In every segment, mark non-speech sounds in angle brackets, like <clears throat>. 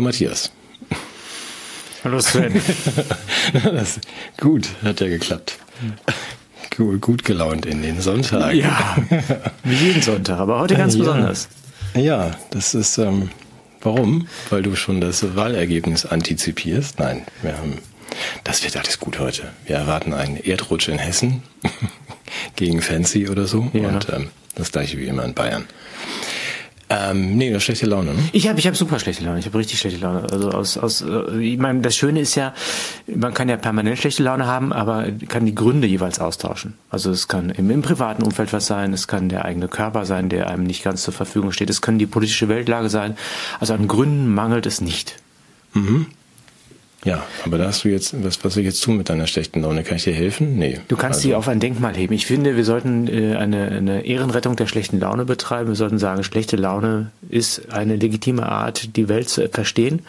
Hallo Matthias. Hallo Sven. <laughs> das, gut, hat ja geklappt. Gut, gut gelaunt in den Sonntag. Ja, wie jeden Sonntag, aber heute ganz ja. besonders. Ja, das ist, ähm, warum? Weil du schon das Wahlergebnis antizipierst? Nein, wir haben, das wird alles gut heute. Wir erwarten einen Erdrutsch in Hessen <laughs> gegen Fancy oder so Ja. und ähm, das gleiche wie immer in Bayern. Ähm, nee, das schlechte Laune, ne? Ich habe ich hab super schlechte Laune. Ich habe richtig schlechte Laune. Also aus, aus äh, ich meine, das Schöne ist ja, man kann ja permanent schlechte Laune haben, aber kann die Gründe jeweils austauschen. Also es kann im, im privaten Umfeld was sein, es kann der eigene Körper sein, der einem nicht ganz zur Verfügung steht, es können die politische Weltlage sein. Also an Gründen mangelt es nicht. Ja, aber da hast du jetzt, was, was soll ich jetzt tun mit deiner schlechten Laune? Kann ich dir helfen? Nee. Du kannst also, sie auf ein Denkmal heben. Ich finde, wir sollten äh, eine, eine Ehrenrettung der schlechten Laune betreiben. Wir sollten sagen, schlechte Laune ist eine legitime Art, die Welt zu verstehen.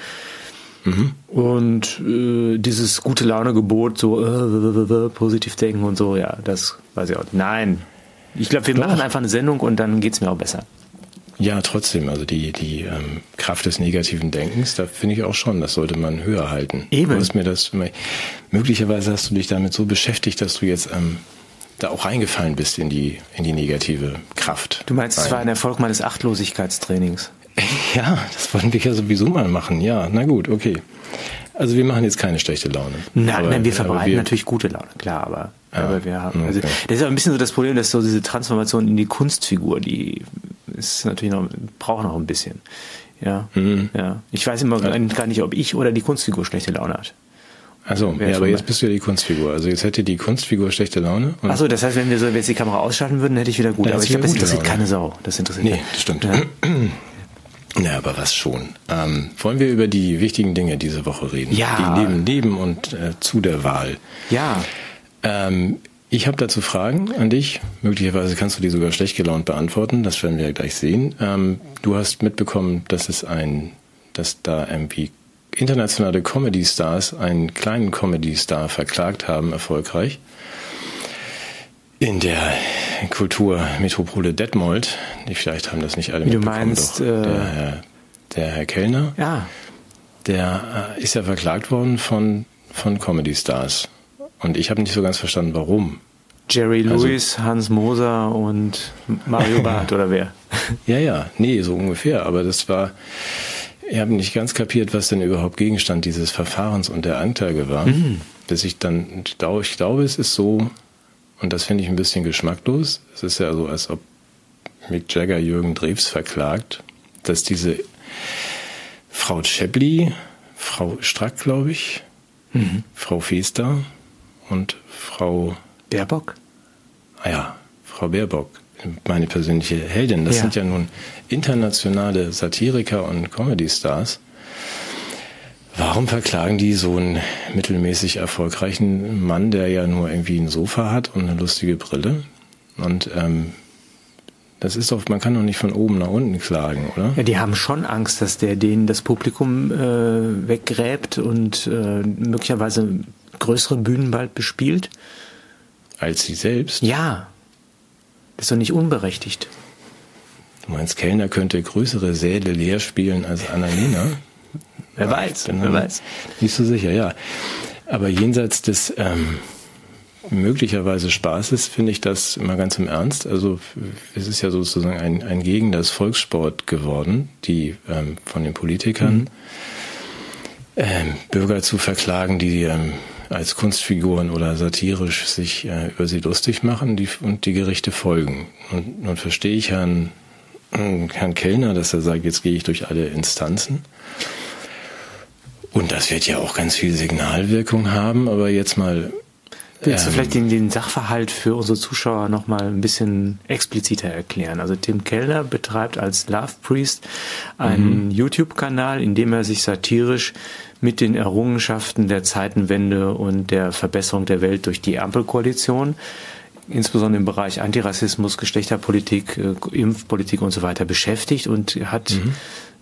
Und äh, dieses gute Laune-Gebot, so äh, positiv denken und so, ja, das weiß ich auch. nicht. Nein. Ich glaube, wir Doch. machen einfach eine Sendung und dann geht's mir auch besser. Ja, trotzdem, also die, die ähm, Kraft des negativen Denkens, da finde ich auch schon, das sollte man höher halten. Eben. Du hast mir das, möglicherweise hast du dich damit so beschäftigt, dass du jetzt ähm, da auch reingefallen bist in die, in die negative Kraft. Du meinst, es war ein Erfolg meines Achtlosigkeitstrainings. <laughs> Ja, das wollten wir ja sowieso mal machen. Ja, na gut, okay. Also wir machen jetzt keine schlechte Laune. Nein, Aber- nein, wir verbreiten wir- natürlich gute Laune, klar, aber, Ja, aber wir haben, also, okay. das ist auch ein bisschen so das Problem, dass so diese Transformation in die Kunstfigur, die ist natürlich noch, braucht noch ein bisschen. Ja, Mhm. ja. Ich weiß immer gar nicht, ob ich oder die Kunstfigur schlechte Laune hat. Also, Wer ja, aber jetzt bist du ja die Kunstfigur. Also jetzt hätte die Kunstfigur schlechte Laune. Achso, das heißt, wenn wir so jetzt die Kamera ausschalten würden, hätte ich wieder gut. Dann aber ich glaube, das interessiert keine. Sau. Das interessiert Nee, das stimmt. Ja. <clears throat> Ja, aber was schon. Ähm, wollen wir über die wichtigen Dinge diese Woche reden? Ja. Die neben, neben und äh, zu der Wahl. Ja, Ähm, ich habe dazu Fragen an dich. Möglicherweise kannst du die sogar schlecht gelaunt beantworten. Das werden wir ja gleich sehen. Ähm, du hast mitbekommen, dass es ein, dass da irgendwie internationale Comedy-Stars einen kleinen Comedy-Star verklagt haben, erfolgreich. In der Kulturmetropole Detmold. Vielleicht haben das nicht alle Wie du mitbekommen. meinst, doch äh, der, Herr, der Herr Kellner. ja. Der äh, ist ja verklagt worden von, von Comedy Stars. Und ich habe nicht so ganz verstanden, warum. Jerry Also- Lewis, Hans Moser und Mario <laughs> Barth oder wer? Ja, ja, nee, so ungefähr. Aber das war, ich habe nicht ganz kapiert, was denn überhaupt Gegenstand dieses Verfahrens und der Anklage war. Bis ich dann, ich glaube, ich glaube, es ist so, und das finde ich ein bisschen geschmacklos. Es ist ja so, als ob Mick Jagger Jürgen Drews verklagt, dass diese Frau Scheppli, Frau Strack, glaube ich, Frau Feester und Frau Baerbock? Ah ja, Frau Baerbock, meine persönliche Heldin. Das Ja. sind ja nun internationale Satiriker und Comedy-Stars. Warum verklagen die so einen mittelmäßig erfolgreichen Mann, der ja nur irgendwie ein Sofa hat und eine lustige Brille? Und ähm, das ist doch, man kann doch nicht von oben nach unten klagen, oder? Ja, die haben schon Angst, dass der denen das Publikum äh, weggräbt und äh, möglicherweise größere Bühnen bald bespielt. Als sie selbst. Ja, das ist doch nicht unberechtigt. Du meinst, Kellner könnte größere Säle leer spielen als Annalena? <laughs> Wer Ja, weiß, wer weiß. Nicht so sicher, ja. Aber jenseits des ähm, möglicherweise Spaßes finde ich das immer ganz im Ernst. Also es ist ja sozusagen ein, ein Gegen das Volkssport geworden, die ähm, von den Politikern ähm, Bürger zu verklagen, die ähm, als Kunstfiguren oder satirisch sich äh, über sie lustig machen die, und die Gerichte folgen. Und nun verstehe ich Herrn, äh, Herrn Kellner, dass er sagt, jetzt gehe ich durch alle Instanzen. Und das wird ja auch ganz viel Signalwirkung haben, aber jetzt mal. Willst du ähm, vielleicht den, den Sachverhalt für unsere Zuschauer nochmal ein bisschen expliziter erklären? Also Tim Kellner betreibt als Love Priest einen YouTube-Kanal, in dem er sich satirisch mit den Errungenschaften der Zeitenwende und der Verbesserung der Welt durch die Ampelkoalition, insbesondere im Bereich Antirassismus, Geschlechterpolitik, äh, Impfpolitik und so weiter beschäftigt und hat ist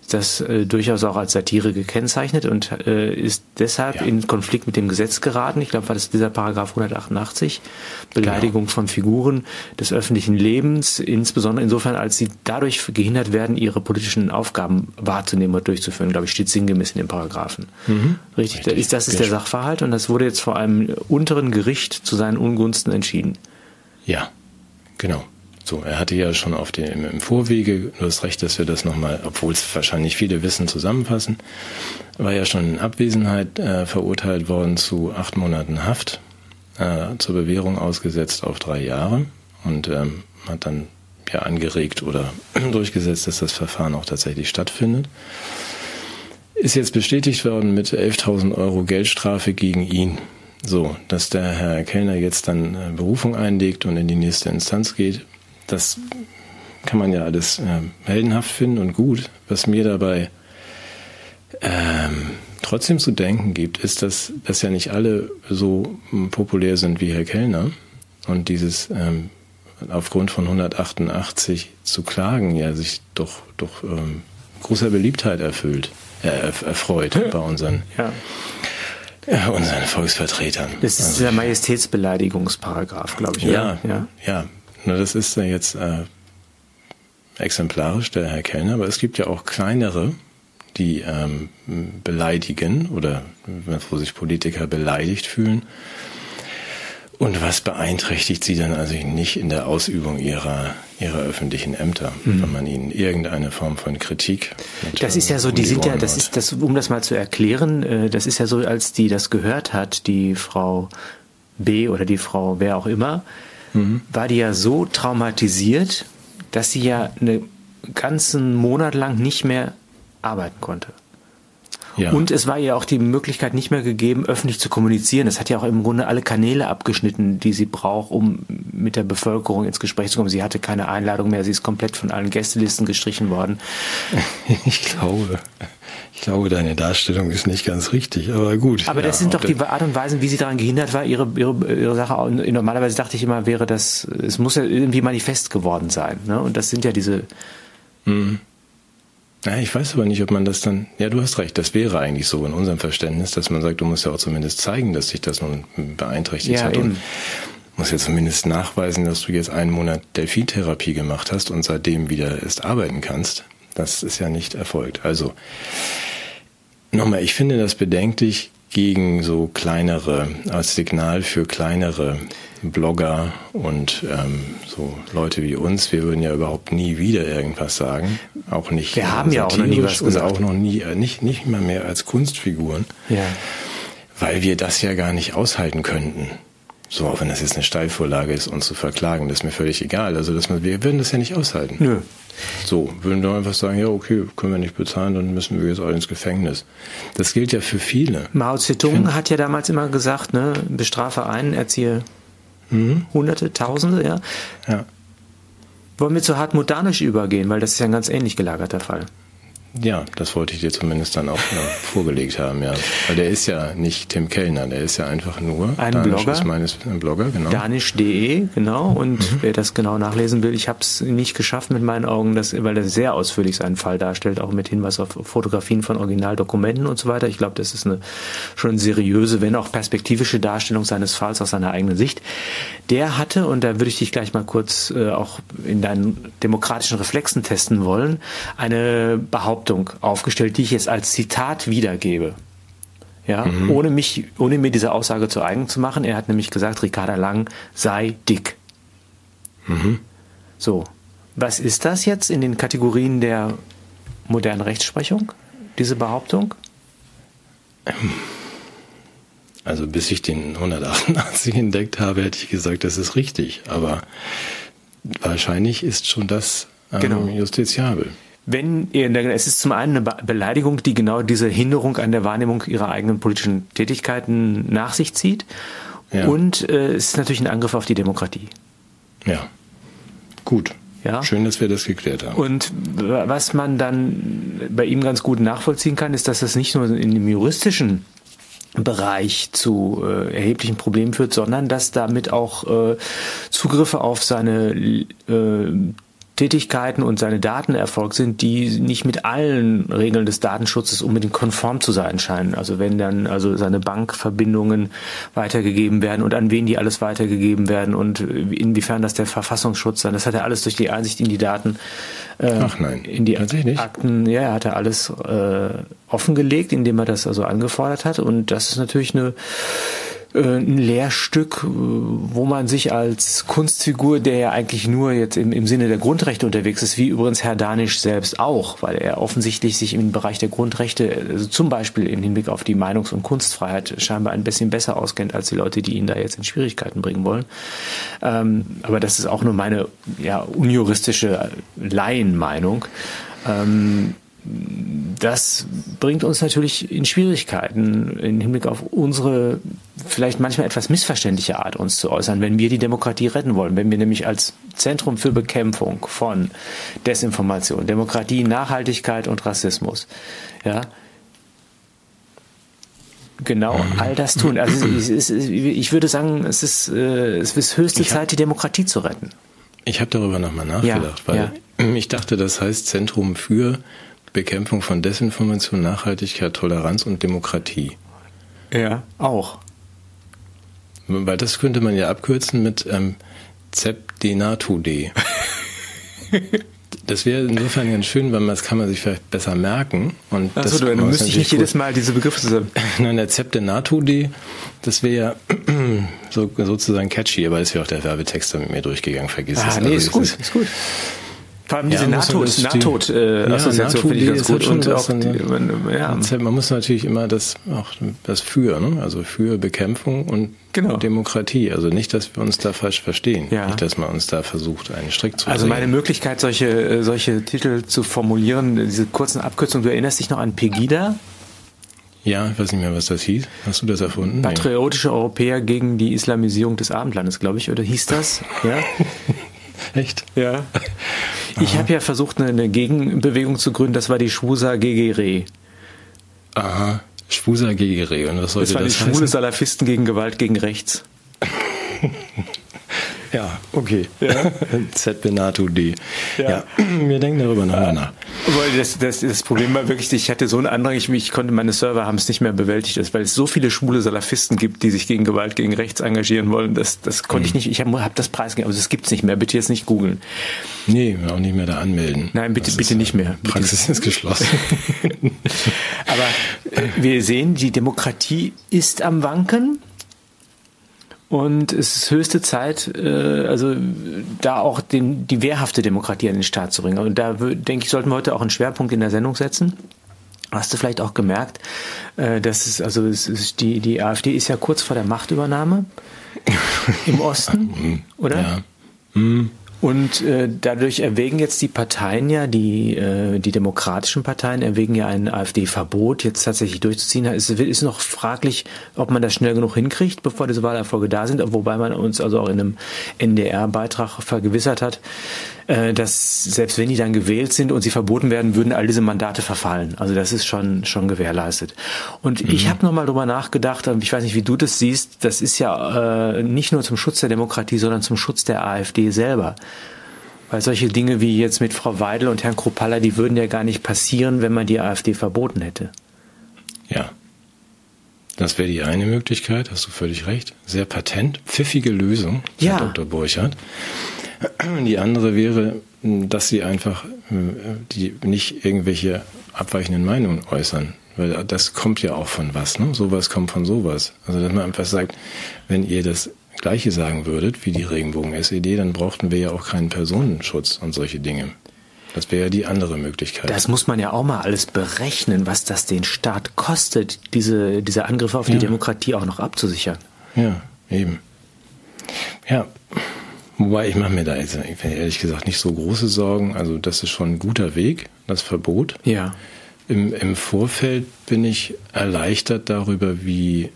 das äh, durchaus auch als Satire gekennzeichnet und äh, ist deshalb ja. in Konflikt mit dem Gesetz geraten. Ich glaube, war das dieser Paragraph 188, Beleidigung genau. von Figuren des öffentlichen Lebens, insbesondere insofern, als sie dadurch gehindert werden, ihre politischen Aufgaben wahrzunehmen und durchzuführen, glaube ich, steht sinngemäß in dem Paragraphen. Mhm. Richtig, Richtig. Das ist der Sachverhalt und das wurde jetzt vor einem unteren Gericht zu seinen Ungunsten entschieden. Ja, genau. So, er hatte ja schon auf den, im Vorwege, du hast recht, dass wir das nochmal, obwohl es wahrscheinlich viele wissen, zusammenfassen, war ja schon in Abwesenheit äh, verurteilt worden zu acht Monaten Haft, äh, zur Bewährung ausgesetzt auf drei Jahre und ähm, hat dann ja angeregt oder <clears throat> durchgesetzt, dass das Verfahren auch tatsächlich stattfindet. Ist jetzt bestätigt worden mit 11.000 Euro Geldstrafe gegen ihn. So, dass der Herr Kellner jetzt dann äh, Berufung einlegt und in die nächste Instanz geht, das kann man ja alles äh, heldenhaft finden und gut. Was mir dabei ähm, trotzdem zu denken gibt, ist, dass, dass ja nicht alle so populär sind wie Herr Kellner und dieses ähm, aufgrund von 188 zu klagen ja sich doch, doch ähm, großer Beliebtheit erfüllt, äh, erfreut bei unseren ja. Ja, unseren Volksvertretern. Das ist also, der Majestätsbeleidigungsparagraph, glaube ich. Ja, ja, ja. Na, das ist ja jetzt äh, exemplarisch, der Herr Kellner, aber es gibt ja auch kleinere, die ähm, beleidigen oder wo sich Politiker beleidigt fühlen. Und was beeinträchtigt sie dann also nicht in der Ausübung ihrer, ihrer öffentlichen Ämter, mhm. wenn man ihnen irgendeine Form von Kritik. Das ist ja so, um die, die sind ja, das ist das, um das mal zu erklären, äh, das ist ja so, als die das gehört hat, die Frau B oder die Frau wer auch immer, mhm. war die ja so traumatisiert, dass sie ja einen ganzen Monat lang nicht mehr arbeiten konnte. Ja. Und es war ihr auch die Möglichkeit nicht mehr gegeben, öffentlich zu kommunizieren. Es hat ja auch im Grunde alle Kanäle abgeschnitten, die sie braucht, um mit der Bevölkerung ins Gespräch zu kommen. Sie hatte keine Einladung mehr, sie ist komplett von allen Gästelisten gestrichen worden. <laughs> Ich glaube, ich glaube, deine Darstellung ist nicht ganz richtig, aber gut. Aber das sind doch die Art und Weise, wie sie daran gehindert war, ihre, ihre, ihre Sache. Normalerweise dachte ich immer, wäre das, es muss ja irgendwie manifest geworden sein. Ne? Und das sind ja diese. Mhm. Ja, ich weiß aber nicht, ob man das dann. Ja, du hast recht, das wäre eigentlich so in unserem Verständnis, dass man sagt, du musst ja auch zumindest zeigen, dass sich das nun beeinträchtigt ja, hat. Eben. Und muss ja zumindest nachweisen, dass du jetzt einen Monat Delfintherapie gemacht hast und seitdem wieder erst arbeiten kannst. Das ist ja nicht erfolgt. Also, nochmal, ich finde das bedenklich gegen so kleinere, als Signal für kleinere Blogger und ähm, so Leute wie uns, wir würden ja überhaupt nie wieder irgendwas sagen. Auch nicht. Wir haben ja auch noch nie was gesagt. Und auch noch nie, äh, nicht, nicht mal mehr als Kunstfiguren. Ja. Weil wir das ja gar nicht aushalten könnten. So, auch wenn das jetzt eine Steilvorlage ist, uns zu verklagen, das ist mir völlig egal. Also, dass man, wir würden das ja nicht aushalten. Nö. So, würden wir einfach sagen, ja, okay, können wir nicht bezahlen, dann müssen wir jetzt auch ins Gefängnis. Das gilt ja für viele. Mao Zedong hat ja damals immer gesagt, ne, bestrafe einen, erziehe Mhm. Hunderte, Tausende, ja. ja. Wollen wir zu Hartmut Danisch übergehen, weil das ist ja ein ganz ähnlich gelagerter Fall. Ja, das wollte ich dir zumindest dann auch ja, <laughs> vorgelegt haben, ja. Weil der ist ja nicht Tim Kellner, der ist ja einfach nur ein Danisch Blogger. Ist meines, ein Blogger, genau. Danisch.de, genau. Und mhm. wer das genau nachlesen will, ich habe es nicht geschafft mit meinen Augen, das, weil er sehr ausführlich seinen Fall darstellt, auch mit Hinweis auf Fotografien von Originaldokumenten und so weiter. Ich glaube, das ist eine schon seriöse, wenn auch perspektivische Darstellung seines Falls aus seiner eigenen Sicht. Der hatte, und da würde ich dich gleich mal kurz äh, auch in deinen demokratischen Reflexen testen wollen, eine Behauptung Behauptung aufgestellt, die ich jetzt als Zitat wiedergebe. Ja, mhm. ohne mich, ohne mir diese Aussage zu eigen zu machen. Er hat nämlich gesagt, Ricarda Lang sei dick. Mhm. So. Was ist das jetzt in den Kategorien der modernen Rechtsprechung, diese Behauptung? Also bis ich den 188 entdeckt habe, hätte ich gesagt, das ist richtig. Aber wahrscheinlich ist schon das ähm, genau. justiziabel wenn ihr, es ist zum einen eine Beleidigung, die genau diese Hinderung an der Wahrnehmung ihrer eigenen politischen Tätigkeiten nach sich zieht. Ja. Und äh, es ist natürlich ein Angriff auf die Demokratie. Ja. Gut. Ja. Schön, dass wir das geklärt haben. Und was man dann bei ihm ganz gut nachvollziehen kann, ist, dass das nicht nur in dem juristischen Bereich zu äh, erheblichen Problemen führt, sondern dass damit auch äh, Zugriffe auf seine äh, Tätigkeiten und seine Daten erfolgt sind, die nicht mit allen Regeln des Datenschutzes unbedingt konform zu sein scheinen. Also wenn dann also seine Bankverbindungen weitergegeben werden und an wen die alles weitergegeben werden und inwiefern das der Verfassungsschutz sein, das hat er alles durch die Einsicht in die Daten, äh, Ach nein, in die Akten, ja, er hat er alles äh, offengelegt, indem er das also angefordert hat und das ist natürlich eine ein Lehrstück, äh, wo man sich als Kunstfigur, der ja eigentlich nur jetzt im, im Sinne der Grundrechte unterwegs ist, wie übrigens Herr Danisch selbst auch, weil er offensichtlich sich im Bereich der Grundrechte, also zum Beispiel im Hinblick auf die Meinungs- und Kunstfreiheit, scheinbar ein bisschen besser auskennt als die Leute, die ihn da jetzt in Schwierigkeiten bringen wollen. Ähm, aber das ist auch nur meine ja, unjuristische Laienmeinung. Ähm, das bringt uns natürlich in Schwierigkeiten im Hinblick auf unsere vielleicht manchmal etwas missverständliche Art, uns zu äußern, wenn wir die Demokratie retten wollen. Wenn wir nämlich als Zentrum für Bekämpfung von Desinformation, Demokratie, Nachhaltigkeit und Rassismus, ja, genau mhm. all das tun. Also ich würde sagen, es ist, äh, es ist höchste Zeit, die Demokratie zu retten. Ich habe darüber nochmal nachgedacht, ja, weil ja. ich dachte, das heißt Zentrum für Bekämpfung von Desinformation, Nachhaltigkeit, Toleranz und Demokratie. Ja, auch. Weil das könnte man ja abkürzen mit ähm, ZEPDENATUD. <laughs> Das wäre insofern ganz schön, weil man, das kann man sich vielleicht besser merken. Und Achso, das, du müsste ich nicht jedes Mal diese Begriffe zusammen. <laughs> Nein, der ZEPDENATUD, das wäre ja <clears throat> so, sozusagen catchy, aber ist ja auch der Werbetext mit mir durchgegangen, vergiss ah, es. Ah, nee, ist gut, ist gut. Vor allem diese ja, NATO-Assoziation finde ich ganz gut. Und auch die, man, ja. man muss natürlich immer das auch das für, ne? also für Bekämpfung und genau. Demokratie. Also nicht, dass wir uns da falsch verstehen. Ja. Nicht, dass man uns da versucht, einen Strick zu Also meine Möglichkeit, solche, äh, solche Titel zu formulieren, diese kurzen Abkürzungen, du erinnerst dich noch an Pegida? Ja, ich weiß nicht mehr, was das hieß. Hast du das erfunden? Patriotische Europäer gegen die Islamisierung des Abendlandes, glaube ich, oder hieß das? <laughs> Ja. Echt? Ja. <laughs> Ich habe ja versucht, eine Gegenbewegung zu gründen, das war die Schwusa Gegere. Aha, Schwusa Gegere. Und was sollte das, das? Das waren die schwule Salafisten gegen Gewalt gegen rechts. <laughs> Ja, okay. Ja. <laughs> Z Benato D. Ja. ja. <clears throat> wir denken darüber nochmal nach. Das, das, das Problem war wirklich, ich hatte so einen Andrang, ich, ich konnte, meine Server haben es nicht mehr bewältigt, weil es so viele schwule Salafisten gibt, die sich gegen Gewalt gegen rechts engagieren wollen. Das, das konnte mhm. ich nicht, ich habe hab das preisgegeben, aber das gibt's nicht mehr. Bitte jetzt nicht googeln. Nee, auch nicht mehr da anmelden. Nein, bitte, bitte nicht mehr. Praxis bitte. ist geschlossen. <laughs> aber äh, wir sehen, die Demokratie ist am Wanken. Und es ist höchste Zeit, äh, also da auch den, die wehrhafte Demokratie an den Start zu bringen. Und da denke ich, sollten wir heute auch einen Schwerpunkt in der Sendung setzen. Hast du vielleicht auch gemerkt, äh, dass es, also es ist die, die AfD ist ja kurz vor der Machtübernahme <laughs> im Osten, oder? Ja. Mhm. Und äh, dadurch erwägen jetzt die Parteien ja, die, äh, die demokratischen Parteien erwägen ja ein AfD-Verbot jetzt tatsächlich durchzuziehen. Es ist noch fraglich, ob man das schnell genug hinkriegt, bevor diese Wahlerfolge da sind, wobei man uns also auch in einem NDR-Beitrag vergewissert hat, äh, dass selbst wenn die dann gewählt sind und sie verboten werden, würden all diese Mandate verfallen. Also das ist schon, schon gewährleistet. Und mhm. ich habe nochmal drüber nachgedacht, ich weiß nicht, wie du das siehst, das ist ja äh, nicht nur zum Schutz der Demokratie, sondern zum Schutz der AfD selber. Weil solche Dinge wie jetzt mit Frau Weidel und Herrn Kropalla, die würden ja gar nicht passieren, wenn man die AfD verboten hätte. Ja. Das wäre die eine Möglichkeit, hast du völlig recht. Sehr patent, pfiffige Lösung, ja. Herr Dr. Burchardt. Die andere wäre, dass sie einfach die nicht irgendwelche abweichenden Meinungen äußern. Weil das kommt ja auch von was, ne? Sowas kommt von sowas. Also dass man einfach sagt, wenn ihr das Gleiche sagen würdet wie die Regenbogen-SED, dann brauchten wir ja auch keinen Personenschutz und solche Dinge. Das wäre ja die andere Möglichkeit. Das muss man ja auch mal alles berechnen, was das den Staat kostet, diese, diese Angriffe auf die ja. Demokratie auch noch abzusichern. Ja, eben. Ja, wobei ich mache mir da jetzt ehrlich gesagt nicht so große Sorgen. Also das ist schon ein guter Weg, das Verbot. Ja. Im, Im Vorfeld bin ich erleichtert darüber, wie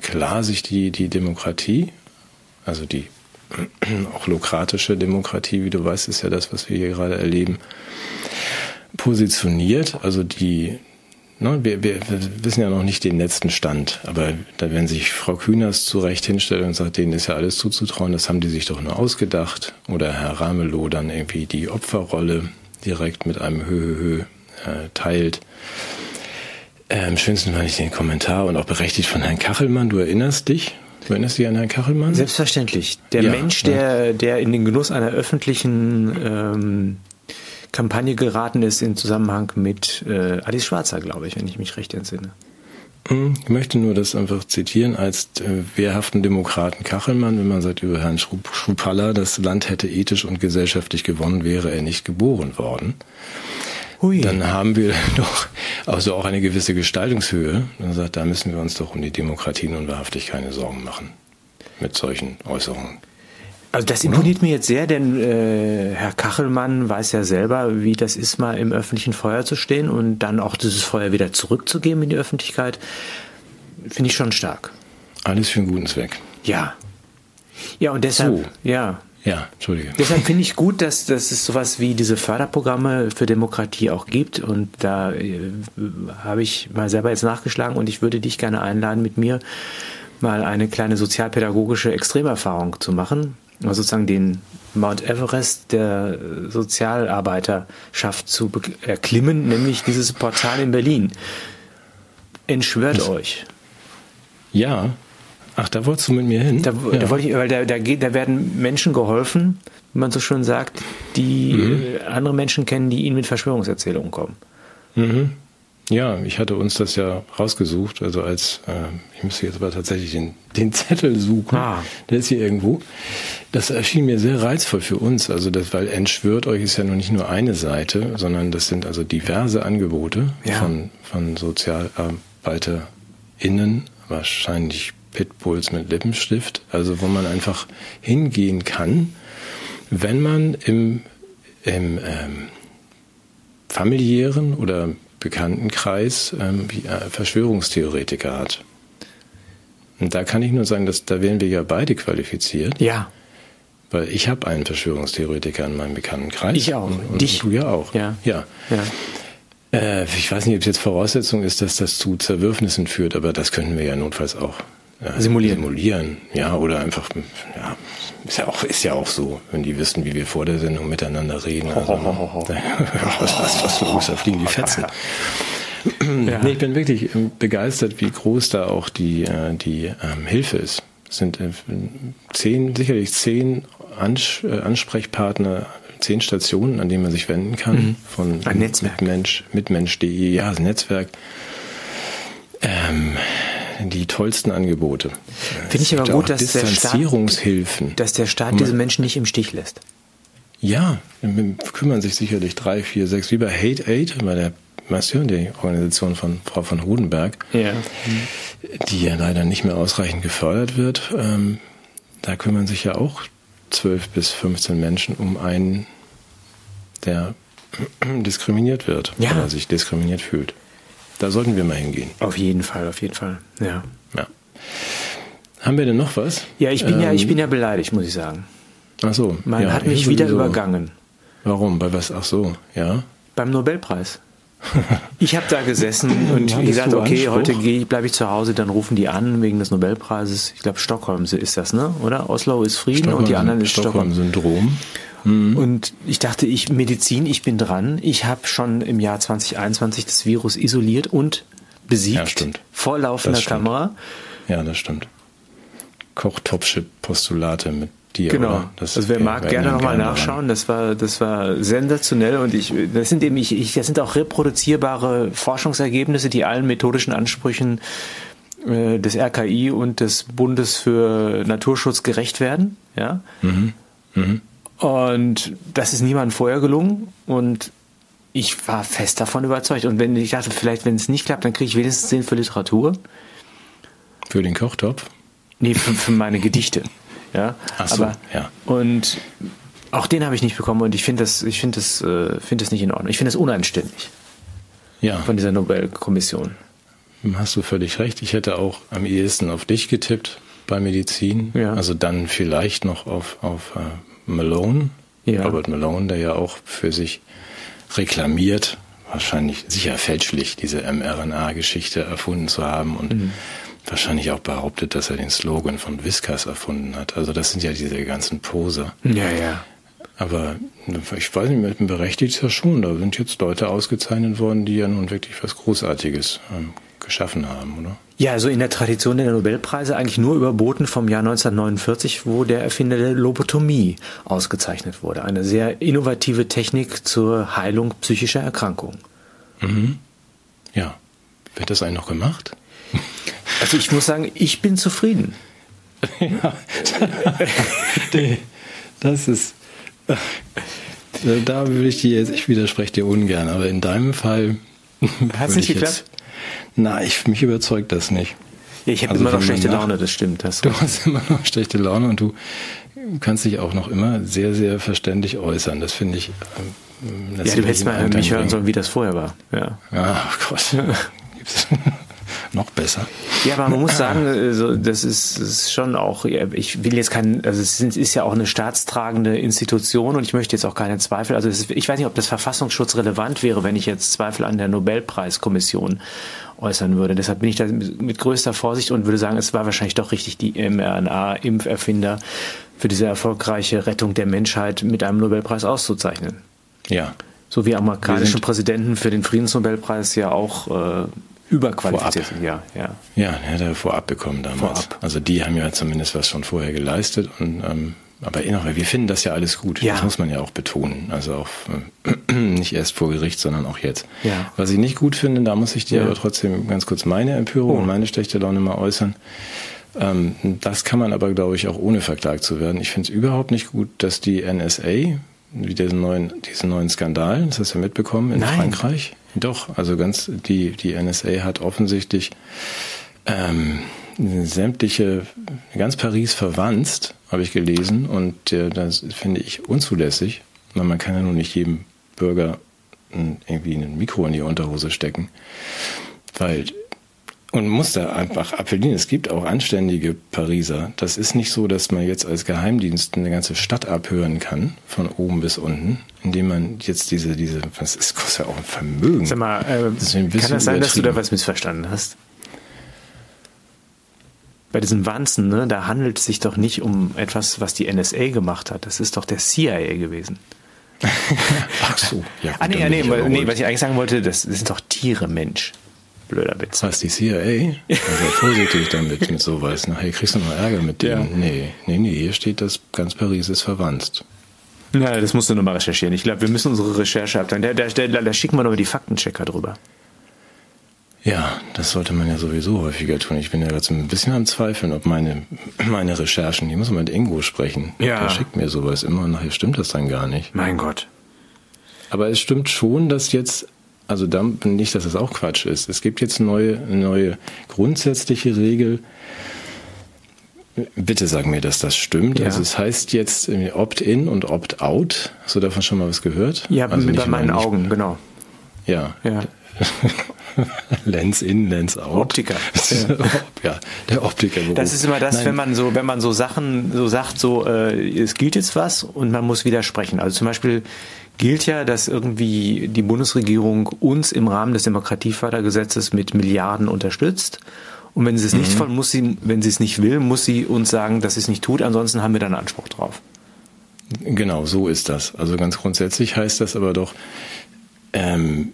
klar sich die, die Demokratie also die <clears throat> auch lokratische Demokratie, wie du weißt, ist ja das, was wir hier gerade erleben, positioniert. Also die ne, wir, wir, wissen ja noch nicht den letzten Stand, aber da wenn sich Frau Kühners zu Recht hinstellt und sagt, denen ist ja alles zuzutrauen, das haben die sich doch nur ausgedacht. Oder Herr Ramelow dann irgendwie die Opferrolle direkt mit einem Höhö äh, teilt. Am ähm, schönsten fand ich den Kommentar und auch berechtigt von Herrn Kachelmann. Du erinnerst dich? Du erinnerst dich an Herrn Kachelmann? Selbstverständlich. Der ja, Mensch, der, der in den Genuss einer öffentlichen ähm, Kampagne geraten ist im Zusammenhang mit äh, Alice Schwarzer, glaube ich, wenn ich mich recht entsinne. Hm, ich möchte nur das einfach zitieren als äh, wehrhaften Demokraten Kachelmann, wenn man sagt über Herrn Schrupalla, das Land hätte ethisch und gesellschaftlich gewonnen, wäre er nicht geboren worden. Hui. Dann haben wir <laughs> doch also auch eine gewisse Gestaltungshöhe. Dann sagt, da müssen wir uns doch um die Demokratie nun wahrhaftig keine Sorgen machen mit solchen Äußerungen. Also das imponiert mir jetzt sehr, denn äh, Herr Kachelmann weiß ja selber, wie das ist, mal im öffentlichen Feuer zu stehen und dann auch dieses Feuer wieder zurückzugeben in die Öffentlichkeit. Finde ich schon stark. Alles für einen guten Zweck. Ja. Ja, und deshalb, so. ja. Ja, Entschuldige. Deshalb finde ich gut, dass, dass es sowas wie diese Förderprogramme für Demokratie auch gibt. Und da äh, habe ich mal selber jetzt nachgeschlagen und ich würde dich gerne einladen, mit mir mal eine kleine sozialpädagogische Extremerfahrung zu machen also sozusagen den Mount Everest der Sozialarbeiterschaft zu erklimmen, nämlich dieses Portal in Berlin. Entschwört das, euch. Ja. Ach, da wolltest du mit mir hin? Da, ja. da wollte ich, weil da, da, geht, da werden Menschen geholfen, wie man so schön sagt, die mhm. andere Menschen kennen, die ihnen mit Verschwörungserzählungen kommen. Mhm. Ja, ich hatte uns das ja rausgesucht, also als, äh, ich müsste jetzt aber tatsächlich den, den Zettel suchen, ah. der ist hier irgendwo. Das erschien mir sehr reizvoll für uns, also das, weil entschwört euch ist ja nur nicht nur eine Seite, sondern das sind also diverse Angebote ja. von, von SozialarbeiterInnen, wahrscheinlich Pitbulls mit Lippenstift, also wo man einfach hingehen kann, wenn man im, im ähm, familiären oder Bekanntenkreis ähm, äh, Verschwörungstheoretiker hat. Und da kann ich nur sagen, dass da wären wir ja beide qualifiziert. Ja. Weil ich habe einen Verschwörungstheoretiker in meinem Bekanntenkreis. Ich auch. Und, und Dich. du ja auch. Ja. ja. ja. Äh, ich weiß nicht, ob es jetzt Voraussetzung ist, dass das zu Zerwürfnissen führt, aber das könnten wir ja notfalls auch simulieren. simulieren. Ja, oder einfach, ja, ist ja auch, ist ja auch so, wenn die wissen, wie wir vor der Sendung miteinander reden. Also, ho, ho, ho, <laughs> was, was, was los, da fliegen die Fetzen. Ja. Nee, ich bin wirklich ähm, begeistert, wie groß da auch die, äh, die ähm, Hilfe ist. Es sind äh, zehn, sicherlich zehn Ans äh, Ansprechpartner, zehn Stationen, an denen man sich wenden kann. Mhm. Von Ein Netzwerk. Mitmensch, mitmensch.de, ja, das Netzwerk. Ähm, die tollsten Angebote. Finde ich aber gut, dass der Staat, dass der Staat diese Menschen nicht im Stich lässt. Ja, kümmern sich sicherlich drei, vier, sechs, wie bei Hate Aid, bei der Mission, die Organisation von Frau von Hodenberg, ja. die ja leider nicht mehr ausreichend gefördert wird. Ähm, da kümmern sich ja auch zwölf bis 15 Menschen um einen, der <clears throat> diskriminiert wird ja. oder sich diskriminiert fühlt. Da sollten wir mal hingehen. Auf jeden Fall, auf jeden Fall. Ja. ja. Haben wir denn noch was? Ja, ich bin ähm, ja, ich ähm, bin ja beleidigt, muss ich sagen. Ach so. Man ja, hat mich wieder übergangen. Warum? Bei was? Ach so, ja. Beim Nobelpreis. <laughs> Ich habe da gesessen und ja, gesagt, okay, heute bleibe ich zu Hause, dann rufen die an wegen des Nobelpreises. Ich glaube, Stockholm ist das, ne? Oder? Oslo ist Frieden Stockholm, und die anderen ist Stockholm. Mhm. Und ich dachte, ich Medizin, ich bin dran. Ich habe schon im Jahr 2021 das Virus isoliert und besiegt. Ja, stimmt. Vor laufender Kamera. Ja, das stimmt. Kochtopfchip-Postulate mit dir. Genau. Das also wer mag gerne nochmal nachschauen. Das war, das war sensationell und ich, das sind eben, ich, ich, das sind auch reproduzierbare Forschungsergebnisse, die allen methodischen Ansprüchen äh, des RKI und des Bundes für Naturschutz gerecht werden. Ja. Mhm. Mhm. Und das ist niemandem vorher gelungen und ich war fest davon überzeugt. Und wenn ich dachte, vielleicht, wenn es nicht klappt, dann kriege ich wenigstens den für Literatur. Für den Kochtopf? Nee, für, für meine Gedichte. Ja. Ach so, Aber, ja. Und auch den habe ich nicht bekommen und ich finde das, ich finde das, äh, finde das nicht in Ordnung. Ich finde das unanständig. Ja. Von dieser Nobelkommission. Hast du völlig recht. Ich hätte auch am ehesten auf dich getippt bei Medizin. Ja. Also dann vielleicht noch auf, auf uh, Malone. Ja. Robert Malone, der ja auch für sich reklamiert, wahrscheinlich sicher fälschlich diese mRNA-Geschichte erfunden zu haben und mhm. wahrscheinlich auch behauptet, dass er den Slogan von Whiskas erfunden hat. Also das sind ja diese ganzen Poser. Ja, ja. Aber ich weiß nicht, mit dem berechtigt ist ja schon. Da sind jetzt Leute ausgezeichnet worden, die ja nun wirklich was Großartiges ähm, geschaffen haben, oder? Ja, also in der Tradition der Nobelpreise eigentlich nur überboten vom Jahr 1949, wo der Erfinder der Lobotomie ausgezeichnet wurde. Eine sehr innovative Technik zur Heilung psychischer Erkrankungen. Mhm. Ja. Wird das eigentlich noch gemacht? <laughs> Also ich muss sagen, ich bin zufrieden. ja. <laughs> das ist. Da würde ich dir jetzt, ich widerspreche dir ungern, aber in deinem Fall. Hat es nicht geklappt? Na, ich, mich überzeugt das nicht. Ja, ich habe also immer noch schlechte nach, Laune, das stimmt. Das du hast immer noch schlechte Laune und du kannst dich auch noch immer sehr, sehr verständlich äußern. Das finde ich. Ähm, ja, du hättest mal mich hören sollen, wie das vorher war. Ja. Ach oh Gott. <laughs> noch besser. Ja, aber man muss sagen, also das ist, das ist schon auch, ich will jetzt kein, also es ist ja auch eine staatstragende Institution und ich möchte jetzt auch keine Zweifel, also ist, ich weiß nicht, ob das Verfassungsschutz relevant wäre, wenn ich jetzt Zweifel an der Nobelpreiskommission äußern würde. Deshalb bin ich da mit größter Vorsicht und würde sagen, es war wahrscheinlich doch richtig, die mRNA-Impferfinder für diese erfolgreiche Rettung der Menschheit mit einem Nobelpreis auszuzeichnen. Ja. So wie amerikanische Präsidenten für den Friedensnobelpreis ja auch äh, überqualifiziert sind. Ja, ja. Ja, der hat er vorab bekommen damals. Vorab. Also die haben ja zumindest was schon vorher geleistet und ähm, aber innerhalb, wir finden das ja alles gut. Ja. Das muss man ja auch betonen. Also auch äh, <clears throat> nicht erst vor Gericht, sondern auch jetzt. Ja. Was ich nicht gut finde, da muss ich dir ja. aber trotzdem ganz kurz meine Empörung oh. und meine schlechte Laune mal äußern. Ähm, das kann man aber, glaube ich, auch ohne verklagt zu werden. Ich finde es überhaupt nicht gut, dass die NSA, wie diesen neuen, diesen neuen Skandal, das hast du ja mitbekommen in Nein. Frankreich. Doch, also ganz, die, die NSA hat offensichtlich ähm, sämtliche, ganz Paris verwandt, habe ich gelesen, und äh, das finde ich unzulässig, weil man kann ja nun nicht jedem Bürger irgendwie ein Mikro in die Unterhose stecken, weil und muss da einfach appellieren. Es gibt auch anständige Pariser. Das ist nicht so, dass man jetzt als Geheimdienst eine ganze Stadt abhören kann, von oben bis unten, indem man jetzt diese, diese, was ist, kostet ja auch ein Vermögen. Sag mal, äh, das kann das sein, dass du da was missverstanden hast? Bei diesen Wanzen, ne, da handelt es sich doch nicht um etwas, was die NSA gemacht hat. Das ist doch der CIA gewesen. <laughs> Ach so. Ja, gut, ah, nee, nee, nee, was ich eigentlich sagen wollte, das, das sind doch Tiere, Mensch. Blöder Witz. Was, die CIA? Also vorsichtig damit, mit sowas. Nachher kriegst du noch Ärger mit dem. Ja. Nee, nee, nee, hier steht, dass ganz Paris ist verwandt. Ja, das musst du nochmal recherchieren. Ich glaube, wir müssen unsere Recherche abteilen. Da, da, da, da schicken wir nochmal die Faktenchecker drüber. Ja, das sollte man ja sowieso häufiger tun. Ich bin ja gerade so ein bisschen am Zweifeln, ob meine, meine Recherchen, die muss man mit Ingo sprechen. Ja. Der schickt mir sowas immer und nachher stimmt das dann gar nicht. Mein Gott. Aber es stimmt schon, dass jetzt also dann nicht, dass das auch Quatsch ist. Es gibt jetzt neue, neue grundsätzliche Regel. Bitte sag mir, dass das stimmt. Ja. Also es heißt jetzt Opt-in und Opt-out. Hast du davon schon mal was gehört? Ja, also bei meinen Augen, genau. Ja. ja. <laughs> <laughs> Lens in, Lens out. Optiker. <laughs> ja, der Optiker. -Beruf. Das ist immer das, Nein. wenn man so, wenn man so Sachen so sagt, so äh, es gilt jetzt was und man muss widersprechen. Also zum Beispiel gilt ja, dass irgendwie die Bundesregierung uns im Rahmen des Demokratiefördergesetzes mit Milliarden unterstützt. Und wenn sie es nicht mhm. voll, muss sie, wenn sie es nicht will, muss sie uns sagen, dass sie es nicht tut. Ansonsten haben wir dann Anspruch drauf. Genau, so ist das. Also ganz grundsätzlich heißt das aber doch, ähm,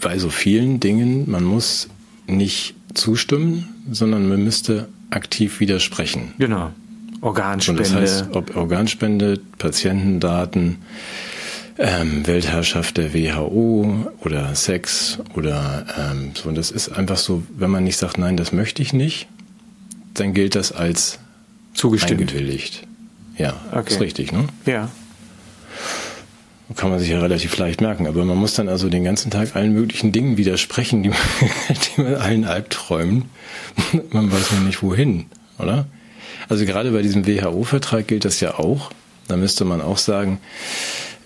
bei so vielen Dingen, man muss nicht zustimmen, sondern man müsste aktiv widersprechen. Genau. Organspende. Und das heißt, ob Organspende, Patientendaten, ähm, Weltherrschaft der WHO oder Sex oder ähm, so. Und das ist einfach so, wenn man nicht sagt, nein, das möchte ich nicht, dann gilt das als zugestimmt. Eingewilligt. Ja, okay. ist richtig, ne? Ja. Kann man sich ja relativ leicht merken, aber man muss dann also den ganzen Tag allen möglichen Dingen widersprechen, die man, <laughs> die man allen Albträumen. <laughs> man weiß noch nicht wohin, oder? Also gerade bei diesem WHO-Vertrag gilt das ja auch. Da müsste man auch sagen,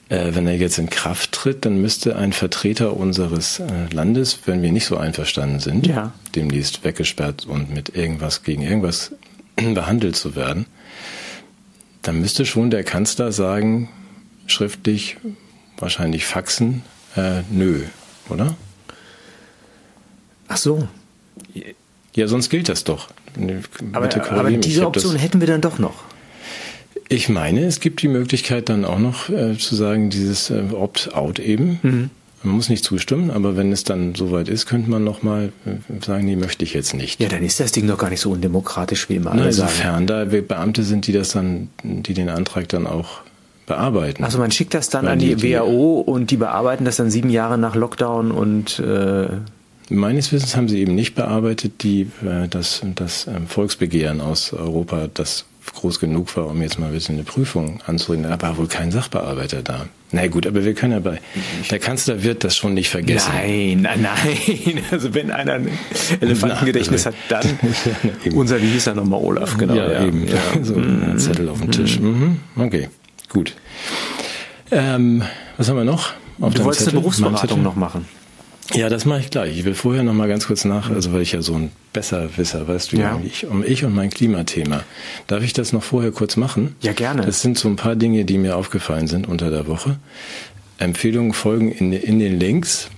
äh, wenn er jetzt in Kraft tritt, dann müsste ein Vertreter unseres äh, Landes, wenn wir nicht so einverstanden sind, ja. demnächst weggesperrt und mit irgendwas gegen irgendwas <clears throat> behandelt zu werden, dann müsste schon der Kanzler sagen, schriftlich, wahrscheinlich faxen, äh, nö, oder? Ach so. Ja, sonst gilt das doch. Aber, aber diese Option hätten wir dann doch noch. Ich meine, es gibt die Möglichkeit dann auch noch äh, zu sagen, dieses äh, Opt-out eben. Mhm. Man muss nicht zustimmen, aber wenn es dann soweit ist, könnte man nochmal äh, sagen, die möchte ich jetzt nicht. Ja, dann ist das Ding doch gar nicht so undemokratisch, wie immer alle sagen. Insofern, da Beamte sind, die das dann, die den Antrag dann auch bearbeiten. Also man schickt das dann an die, die WHO und die bearbeiten das dann sieben Jahre nach Lockdown und äh Meines Wissens haben sie eben nicht bearbeitet, die, äh, das, das ähm, Volksbegehren aus Europa, das groß genug war, um jetzt mal ein bisschen eine Prüfung anzureden. Da war wohl kein Sachbearbeiter da. Na gut, aber wir können ja bei, der Kanzler wird das schon nicht vergessen. Nein, nein, <laughs> nein. Also wenn einer ein Elefantengedächtnis hat, dann <laughs> ja, unser, wie hieß er nochmal, Olaf, genau. Ja, ja. eben. Ja. <laughs> So ein mhm. Zettel auf dem Tisch. Mhm. Okay, gut. Ähm, was haben wir noch? Auf du wolltest Zettel? eine Berufsberatung noch machen. Ja, das mache ich gleich. Ich will vorher noch mal ganz kurz nach, also weil ich ja so ein Besserwisser, weißt du, ja. ich, um ich und mein Klimathema. Darf ich das noch vorher kurz machen? Ja, gerne. Das sind so ein paar Dinge, die mir aufgefallen sind unter der Woche. Empfehlungen folgen in, in den Links.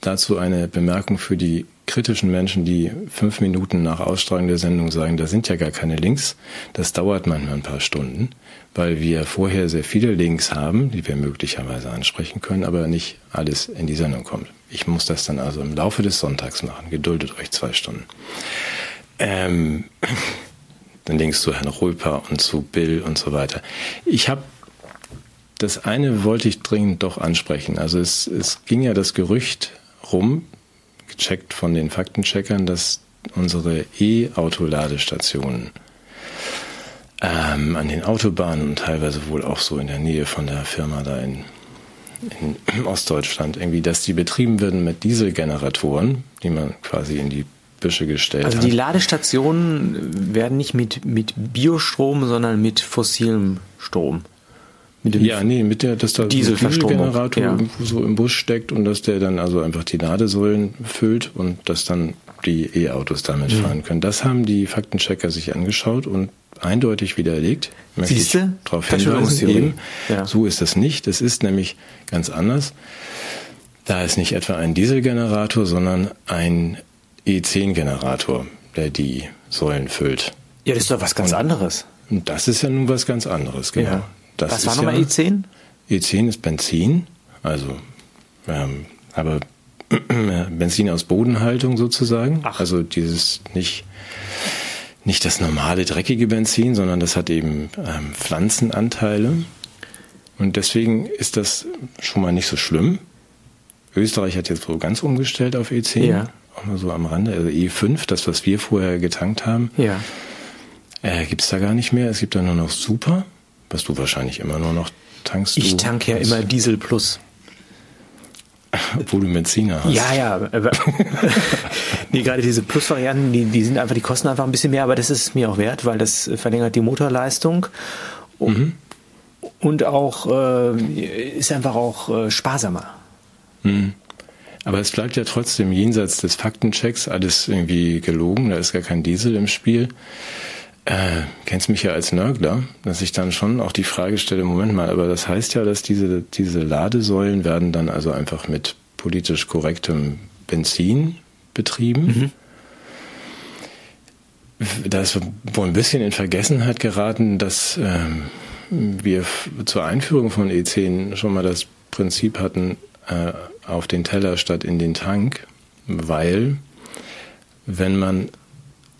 Dazu eine Bemerkung für die kritischen Menschen, die fünf Minuten nach Ausstrahlung der Sendung sagen, da sind ja gar keine Links. Das dauert manchmal ein paar Stunden weil wir vorher sehr viele Links haben, die wir möglicherweise ansprechen können, aber nicht alles in die Sendung kommt. Ich muss das dann also im Laufe des Sonntags machen. Geduldet euch zwei Stunden. Ähm, <clears throat> dann Links zu Herrn Röper und zu Bill und so weiter. Ich habe das eine wollte ich dringend doch ansprechen. Also es, es ging ja das Gerücht rum, gecheckt von den Faktencheckern, dass unsere E-Auto-Ladestationen ähm, an den Autobahnen und teilweise wohl auch so in der Nähe von der Firma da in, in Ostdeutschland irgendwie, dass die betrieben werden mit Dieselgeneratoren, die man quasi in die Büsche gestellt also hat. Also die Ladestationen werden nicht mit, mit Biostrom, sondern mit fossilem Strom. Mit dem ja, nee, mit der, dass da Dieselgenerator ja. irgendwo so im Bus steckt und dass der dann also einfach die Ladesäulen füllt und dass dann die E-Autos damit mhm. fahren können. Das haben die Faktenchecker sich angeschaut und eindeutig widerlegt. Siehste? Darauf hinweisen. Ja. So ist das nicht. Es ist nämlich ganz anders. Da ist nicht etwa ein Dieselgenerator, sondern ein E10-Generator, der die Säulen füllt. Ja, das ist doch was ganz und, anderes. Und das ist ja nun was ganz anderes, genau. Ja. Das was war nochmal ja, E10? E10 ist Benzin, also ähm, aber <clears throat> Benzin aus Bodenhaltung sozusagen. Ach. Also dieses nicht nicht das normale dreckige Benzin, sondern das hat eben ähm, Pflanzenanteile. Und deswegen ist das schon mal nicht so schlimm. Österreich hat jetzt so ganz umgestellt auf E10. Ja. Auch mal so am Rande. Also E5, das, was wir vorher getankt haben, ja. äh, gibt es da gar nicht mehr. Es gibt da nur noch Super, was du wahrscheinlich immer nur noch tankst. Ich tanke ja immer Diesel Plus. <laughs> Obwohl du Benziner hast. Ja, ja. <laughs> Nee, gerade diese Plus-Varianten, die, die sind einfach, die kosten einfach ein bisschen mehr, aber das ist mir auch wert, weil das verlängert die Motorleistung. Mhm. Und auch äh, ist einfach auch äh, sparsamer. Mhm. Aber es bleibt ja trotzdem jenseits des Faktenchecks alles irgendwie gelogen, da ist gar kein Diesel im Spiel. Äh, kennst mich ja als Nörgler, dass ich dann schon auch die Frage stelle, Moment mal, aber das heißt ja, dass diese, diese Ladesäulen werden dann also einfach mit politisch korrektem Benzin betrieben. Mhm. Da ist wohl ein bisschen in Vergessenheit geraten, dass ähm, wir zur Einführung von E10 schon mal das Prinzip hatten, äh, auf den Teller statt in den Tank, weil wenn man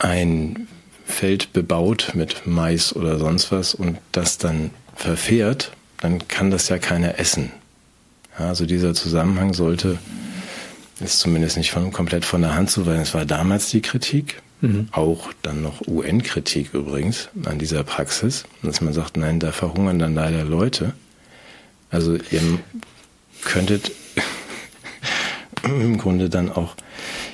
ein Feld bebaut mit Mais oder sonst was und das dann verfährt, dann kann das ja keiner essen. Ja, also dieser Zusammenhang sollte, ist zumindest nicht von, komplett von der Hand zu weisen. Es war damals die Kritik, mhm. auch dann noch UN-Kritik übrigens an dieser Praxis, dass man sagt, nein, da verhungern dann leider Leute. Also ihr könntet <laughs> im Grunde dann auch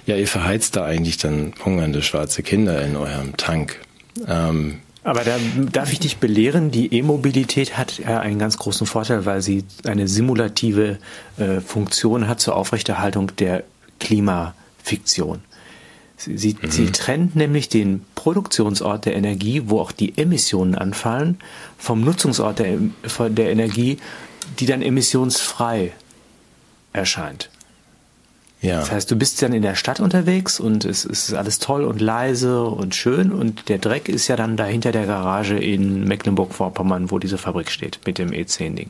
ja, ihr verheizt da eigentlich dann hungernde schwarze Kinder in eurem Tank. Ähm, aber da darf ich dich belehren, die E-Mobilität hat ja einen ganz großen Vorteil, weil sie eine simulative äh, Funktion hat zur Aufrechterhaltung der Klimafiktion. Sie, sie, mhm. sie, trennt nämlich den Produktionsort der Energie, wo auch die Emissionen anfallen, vom Nutzungsort der, der Energie, die dann emissionsfrei erscheint. Ja. Das heißt, du bist dann in der Stadt unterwegs und es ist alles toll und leise und schön und der Dreck ist ja dann dahinter der Garage in Mecklenburg-Vorpommern, wo diese Fabrik steht mit dem E10-Ding.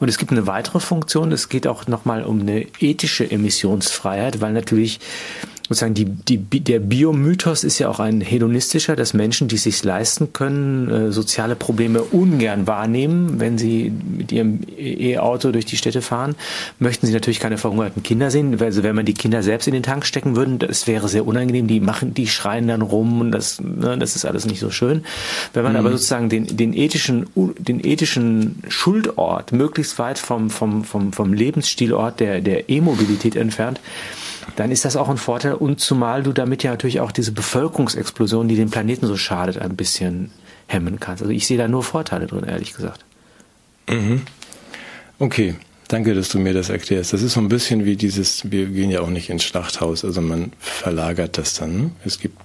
Und es gibt eine weitere Funktion, es geht auch nochmal um eine ethische Emissionsfreiheit, weil natürlich sozusagen die, die, der Biomythos ist ja auch ein hedonistischer, dass Menschen, die es sich leisten können, äh, soziale Probleme ungern wahrnehmen, wenn sie mit ihrem E-Auto durch die Städte fahren, möchten sie natürlich keine verhungerten Kinder sehen. Also wenn man die Kinder selbst in den Tank stecken würden, das wäre sehr unangenehm. Die machen, die schreien dann rum und das, ne, das ist alles nicht so schön. Wenn man mhm. aber sozusagen den, den ethischen, den ethischen Schuldort möglichst weit vom, vom, vom, vom Lebensstilort der, der E-Mobilität entfernt, dann ist das auch ein Vorteil. Und zumal du damit ja natürlich auch diese Bevölkerungsexplosion, die dem Planeten so schadet, ein bisschen hemmen kannst. Also ich sehe da nur Vorteile drin, ehrlich gesagt. Mhm. Okay. Danke, dass du mir das erklärst. Das ist so ein bisschen wie dieses, wir gehen ja auch nicht ins Schlachthaus, also man verlagert das dann. Es gibt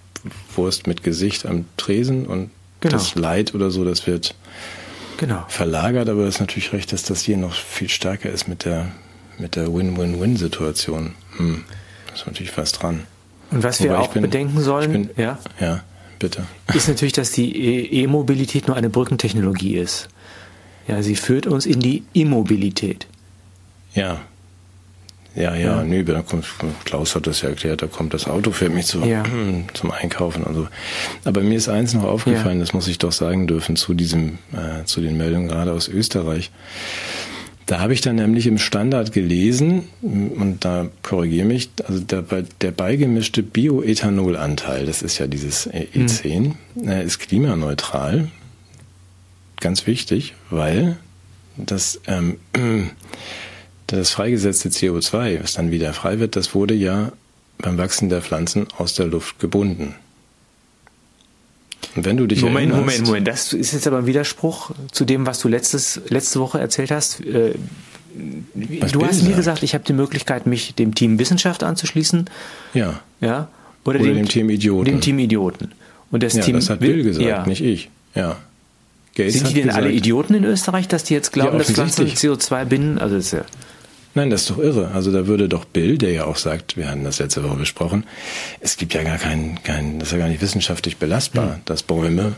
Wurst mit Gesicht am Tresen und genau. das Leid oder so, das wird genau. verlagert, aber es ist natürlich recht, dass das hier noch viel stärker ist mit der, mit der Win-Win-Win-Situation. Hm ist natürlich fast dran. Und was wir Wobei auch bin, bedenken sollen, bin, ja, ja, bitte. ist natürlich, dass die e- E-Mobilität nur eine Brückentechnologie ist. Ja, sie führt uns in die Immobilität. Ja. Ja, ja, ja. nö, da kommt, Klaus hat das ja erklärt, da kommt das Auto für mich zu, ja. <clears throat> zum Einkaufen und so. Aber mir ist eins noch aufgefallen, ja. das muss ich doch sagen dürfen, zu diesem, äh, zu den Meldungen gerade aus Österreich. Da habe ich dann nämlich im Standard gelesen, und da korrigiere mich, also der, der beigemischte Bioethanolanteil, das ist ja dieses E10, mhm. ist klimaneutral. Ganz wichtig, weil das, ähm, <clears throat> das freigesetzte CO2, was dann wieder frei wird, das wurde ja beim Wachsen der Pflanzen aus der Luft gebunden. Wenn du dich Moment, Moment, Moment. Das ist jetzt aber ein Widerspruch zu dem, was du letztes, letzte Woche erzählt hast. Äh, du hast mir gesagt, ich habe die Möglichkeit, mich dem Team Wissenschaft anzuschließen. Ja. Ja. Oder, Oder dem, dem, Team Idioten. Dem Team Idioten. Und das ja, Team das hat Bill gesagt, ja. nicht ich. Ja. Gates Sind die denn gesagt, alle Idioten in Österreich, dass die jetzt glauben, ja, dass Pflanzen CO2 binden? Also das ist ja Nein, das ist doch irre. Also da würde doch Bill, der ja auch sagt, wir hatten das letzte Woche besprochen, es gibt ja gar keinen, kein, das ist ja gar nicht wissenschaftlich belastbar, hm. dass Bäume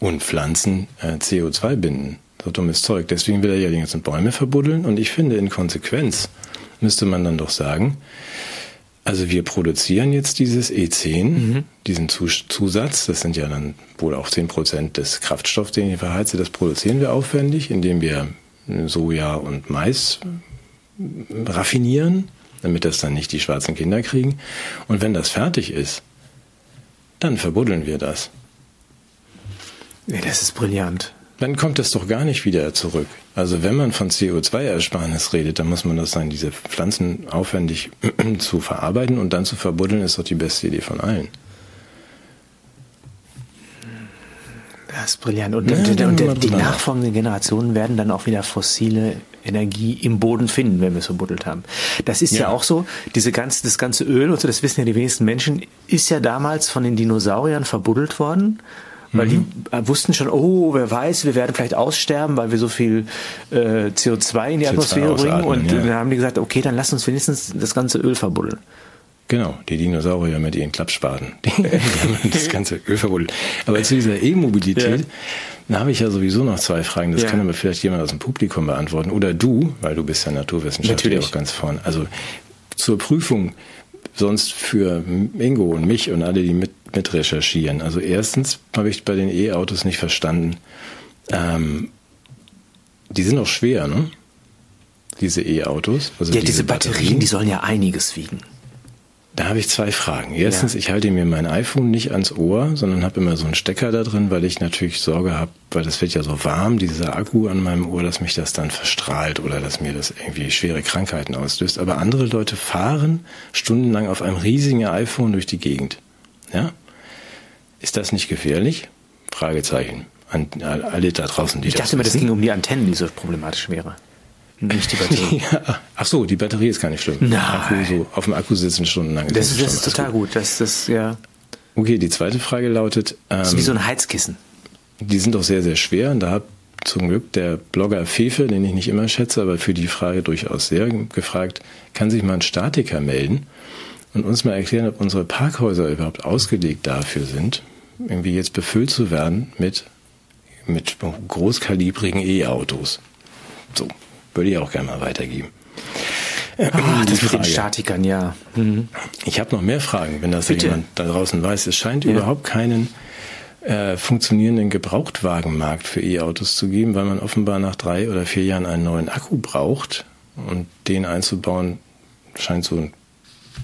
und Pflanzen äh, CO2 binden. So dummes Zeug. Deswegen will er ja die ganzen Bäume verbuddeln. Und ich finde, in Konsequenz müsste man dann doch sagen, also wir produzieren jetzt dieses E10, mhm. diesen Zusatz, das sind ja dann wohl auch 10 Prozent des Kraftstoffs, den ich verheize, das produzieren wir aufwendig, indem wir Soja und Mais raffinieren, damit das dann nicht die schwarzen Kinder kriegen. Und wenn das fertig ist, dann verbuddeln wir das. Ja, das ist brillant. Dann kommt es doch gar nicht wieder zurück. Also wenn man von CO2-Ersparnis redet, dann muss man das sein, diese Pflanzen aufwendig <clears throat> zu verarbeiten und dann zu verbuddeln, ist doch die beste Idee von allen. Das ist brillant. Und, ja, und, und, und die nachfolgenden Generationen werden dann auch wieder fossile Energie im Boden finden, wenn wir es verbuddelt haben. Das ist ja. ja, auch so, diese ganze, das ganze Öl und so, das wissen ja die wenigsten Menschen, ist ja damals von den Dinosauriern verbuddelt worden. Weil mhm. die wussten schon, oh, wer weiß, wir werden vielleicht aussterben, weil wir so viel äh, CO2 in die CO2 Atmosphäre bringen. Und ja. dann haben die gesagt, okay, dann lass uns wenigstens das ganze Öl verbuddeln. Genau, die Dinosaurier mit ihren Klappspaten. Die, <laughs> die haben das ganze Öl verbuddelt. Aber zu dieser E-Mobilität, ja. da habe ich ja sowieso noch zwei Fragen. Das ja. kann aber vielleicht jemand aus dem Publikum beantworten. Oder du, weil du bist ja Naturwissenschaftler auch ganz vorne. Also zur Prüfung sonst für Ingo und mich und alle, die mit, mit recherchieren. Also erstens habe ich bei den E-Autos nicht verstanden, ähm, die sind auch schwer, ne? Diese E-Autos. Also ja, diese, diese Batterien, Batterien, die sollen ja einiges wiegen. Da habe ich zwei Fragen. Erstens, ja. ich halte mir mein iPhone nicht ans Ohr, sondern habe immer so einen Stecker da drin, weil ich natürlich Sorge habe, weil das wird ja so warm, dieser Akku an meinem Ohr, dass mich das dann verstrahlt oder dass mir das irgendwie schwere Krankheiten auslöst. Aber andere Leute fahren stundenlang auf einem riesigen iPhone durch die Gegend. Ja? Ist das nicht gefährlich? Fragezeichen. An alle da draußen, die Ich dachte immer, das ging um die Antennen, die so problematisch wäre. Nicht die Batterie. <laughs> ja. Ach so, die Batterie ist gar nicht schlimm. Nein. Akku, so, auf dem Akku sitzen stundenlang. Das, ist, das ist total gut. Das, das, ja. Okay, die zweite Frage lautet. Ähm, das ist wie so ein Heizkissen. Die sind doch sehr, sehr schwer und da habe zum Glück der Blogger Fefe, den ich nicht immer schätze, aber für die Frage durchaus sehr gefragt, kann sich mal ein Statiker melden und uns mal erklären, ob unsere Parkhäuser überhaupt ausgelegt dafür sind, irgendwie jetzt befüllt zu werden mit, mit großkalibrigen E-Autos. So, würde ich auch gerne mal weitergeben. Ah, das mit den Statikern, ja. Mhm. Ich habe noch mehr Fragen, wenn das Bitte. jemand da draußen weiß. Es scheint ja. überhaupt keinen äh, funktionierenden Gebrauchtwagenmarkt für E-Autos zu geben, weil man offenbar nach drei oder vier Jahren einen neuen Akku braucht. Und den einzubauen scheint so ein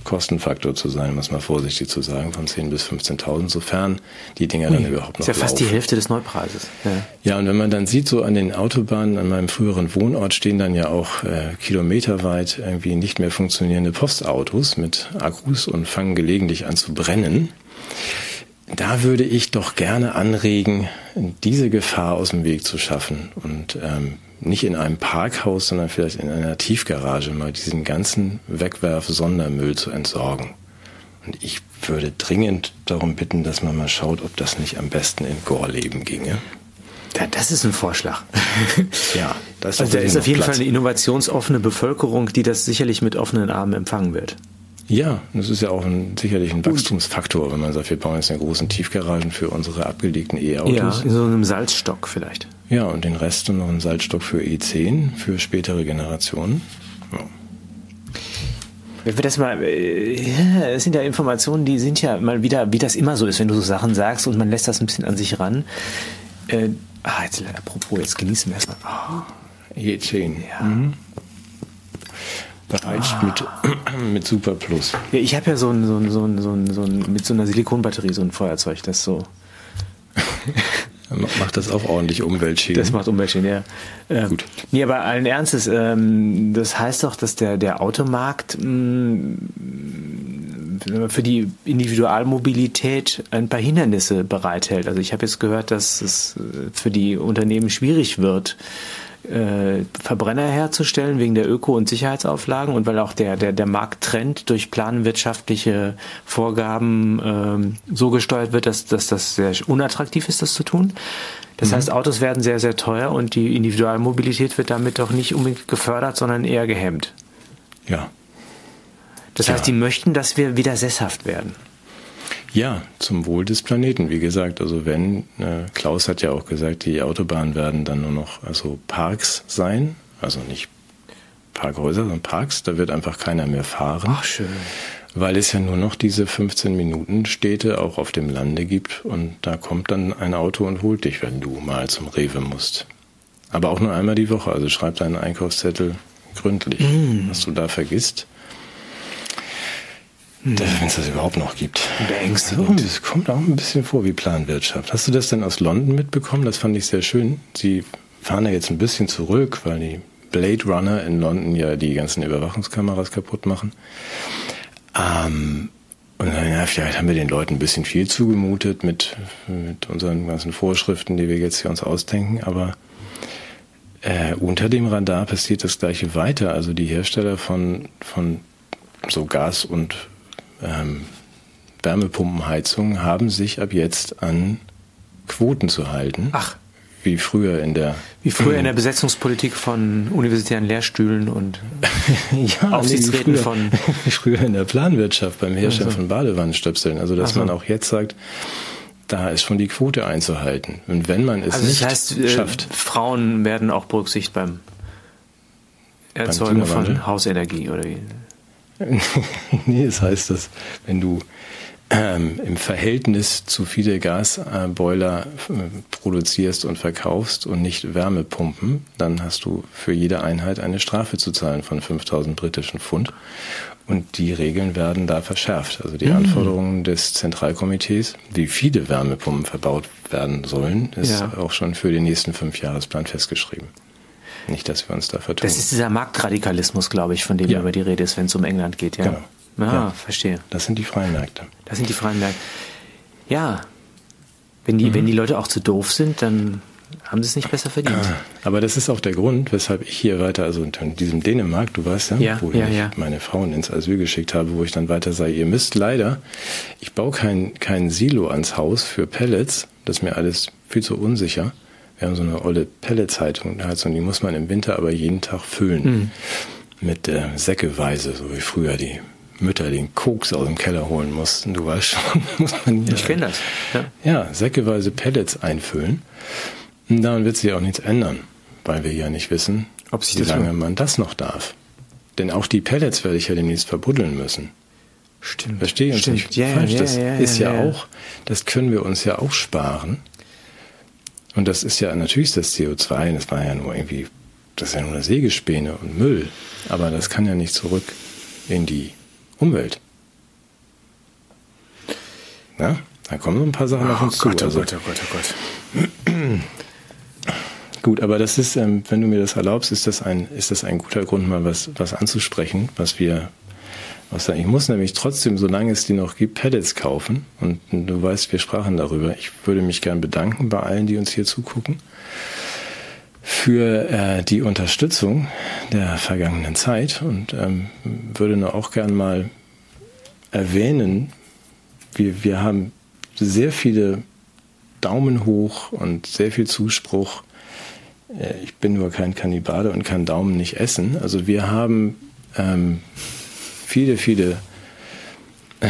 Kostenfaktor zu sein, muss man vorsichtig zu sagen, von 10.000 bis 15.000, sofern die Dinger dann überhaupt noch Ist ja fast laufen. die Hälfte des Neupreises. Ja. ja, und wenn man dann sieht, so an den Autobahnen, an meinem früheren Wohnort stehen dann ja auch äh, kilometerweit irgendwie nicht mehr funktionierende Postautos mit Akkus und fangen gelegentlich an zu brennen. Da würde ich doch gerne anregen, diese Gefahr aus dem Weg zu schaffen und ähm, nicht in einem Parkhaus, sondern vielleicht in einer Tiefgarage mal diesen ganzen Wegwerf-Sondermüll zu entsorgen. Und ich würde dringend darum bitten, dass man mal schaut, ob das nicht am besten in Gorleben ginge. Ja, das ist ein Vorschlag. <laughs> ja, das ist, also da ist auf jeden Platz. Fall eine innovationsoffene Bevölkerung, die das sicherlich mit offenen Armen empfangen wird. Ja, das ist ja auch ein, sicherlich ein Wachstumsfaktor, wenn man sagt, wir bauen jetzt eine großen Tiefgaragen für unsere abgelegten E-Autos. Ja, in so einem Salzstock vielleicht. Ja, und den Rest dann noch einen Salzstock für E10 für spätere Generationen. Ja. Wenn wir das mal, äh, das sind ja Informationen, die sind ja mal wieder, wie das immer so ist, wenn du so Sachen sagst und man lässt das ein bisschen an sich ran. Äh, ah, jetzt, apropos, jetzt genießen wir erstmal. Oh. E10. Ja. Mhm bereits ah. mit, <clears throat> mit Super Plus. Ja, ich habe ja so ein, so ein, so ein, so ein, so ein, mit so einer Silikonbatterie so ein Feuerzeug, das so. <laughs> macht das auch ordentlich Umweltschäden. Das macht Umweltschäden, ja. Ähm, Gut. Nee, aber allen Ernstes, ähm, das heißt doch, dass der, der Automarkt mh, mm, für die Individualmobilität ein paar Hindernisse bereithält. Also ich habe jetzt gehört, dass es äh, für die Unternehmen schwierig wird, äh, Verbrenner herzustellen wegen der Öko- und Sicherheitsauflagen und weil auch der, der, der Markttrend durch planwirtschaftliche Vorgaben ähm, so gesteuert wird, dass, dass das sehr unattraktiv ist, das zu tun. Das mhm. heißt, Autos werden sehr, sehr teuer und die Individualmobilität wird damit doch nicht unbedingt gefördert, sondern eher gehemmt. Ja. Das heißt, ja. die möchten, dass wir wieder sesshaft werden. Ja, zum Wohl des Planeten, wie gesagt. Also wenn, äh, Klaus hat ja auch gesagt, die Autobahnen werden dann nur noch also Parks sein, also nicht Parkhäuser, sondern Parks, da wird einfach keiner mehr fahren. Ach, schön. Weil es ja nur noch diese 15 Minuten Städte auch auf dem Lande gibt und da kommt dann ein Auto und holt dich, wenn du mal zum Rewe musst. Aber auch nur einmal die Woche, also schreib deinen Einkaufszettel gründlich. Mm. Was du da vergisst. Wenn es das überhaupt noch gibt. Beängstigend. Es kommt auch ein bisschen vor wie Planwirtschaft. Hast du das denn aus London mitbekommen? Das fand ich sehr schön. Sie fahren ja jetzt ein bisschen zurück, weil die Blade Runner in London ja die ganzen Überwachungskameras kaputt machen. Ähm, und dann, ja, vielleicht haben wir den Leuten ein bisschen viel zugemutet mit, mit unseren ganzen Vorschriften, die wir jetzt hier uns ausdenken, aber äh, unter dem Radar passiert das gleiche weiter. Also die Hersteller von, von so Gas- und ähm, Wärmepumpenheizungen haben sich ab jetzt an Quoten zu halten. Ach. Wie früher in der. Wie früher in der Besetzungspolitik von universitären Lehrstühlen und <laughs> ja, Aufsichtsräten früher, von. <laughs> früher in der Planwirtschaft beim Herstellen also. von Badewannenstöpseln. Also, dass also. man auch jetzt sagt, da ist schon die Quote einzuhalten. Und wenn man es also nicht heißt, äh, schafft. Frauen werden auch berücksichtigt beim Erzeugen von Hausenergie oder wie? <laughs> nee, das heißt, dass wenn du ähm, im Verhältnis zu viele Gasboiler äh, produzierst und verkaufst und nicht Wärmepumpen, dann hast du für jede Einheit eine Strafe zu zahlen von 5000 britischen Pfund. Und die Regeln werden da verschärft. Also die mhm. Anforderungen des Zentralkomitees, wie viele Wärmepumpen verbaut werden sollen, ist ja. auch schon für den nächsten Fünfjahresplan festgeschrieben. Nicht, dass wir uns da vertun. Das ist dieser Marktradikalismus, glaube ich, von dem ja. über die Rede ist, wenn es um England geht, ja. Genau. Ah, ja. verstehe. Das sind die freien Märkte. Das sind die freien Märkte. Ja. Wenn die, mhm. wenn die Leute auch zu doof sind, dann haben sie es nicht besser verdient. Ah, aber das ist auch der Grund, weshalb ich hier weiter, also in diesem Dänemark, du weißt ja, ja wo ja, ich ja. meine Frauen ins Asyl geschickt habe, wo ich dann weiter sage, ihr müsst leider, ich baue kein, kein Silo ans Haus für Pellets, das ist mir alles viel zu unsicher wir haben so eine olle Pelletsheizung, und die muss man im Winter aber jeden Tag füllen. Mhm. Mit äh, Säckeweise, so wie früher die Mütter den Koks aus dem Keller holen mussten. Du weißt schon, <laughs> muss man hier. Ich kenne das. Ja. ja, säckeweise Pellets einfüllen. Und daran wird sich auch nichts ändern, weil wir ja nicht wissen, Ob sich wie lange man das noch darf. Denn auch die Pellets werde ich ja demnächst verbuddeln müssen. Stimmt. Verstehe uns Stimmt. nicht ja, falsch. Ja, das ja, ist ja, ja, auch, das können wir uns ja auch sparen. Und das ist ja natürlich das CO2, das war ja nur irgendwie, das ist ja nur eine Sägespäne und Müll. Aber das kann ja nicht zurück in die Umwelt. Ja, da kommen so ein paar Sachen oh auf uns Gott, zu. Oh Gott, oh Gott, oh Gott. <clears throat> Gut, aber das ist, ähm, wenn du mir das erlaubst, ist das ein, ist das ein guter Grund, mal was, was anzusprechen, was wir, was da, ich muss nämlich trotzdem, solange es die noch gibt, Pellets kaufen. Und du weißt, wir sprachen darüber. Ich würde mich gern bedanken bei allen, die uns hier zugucken, für äh, die Unterstützung der vergangenen Zeit und ähm, würde nur auch gern mal erwähnen, wir, wir haben sehr viele Daumen hoch und sehr viel Zuspruch äh, ich bin nur kein Kannibale und kann Daumen nicht essen. Also wir haben ähm, viele, viele äh,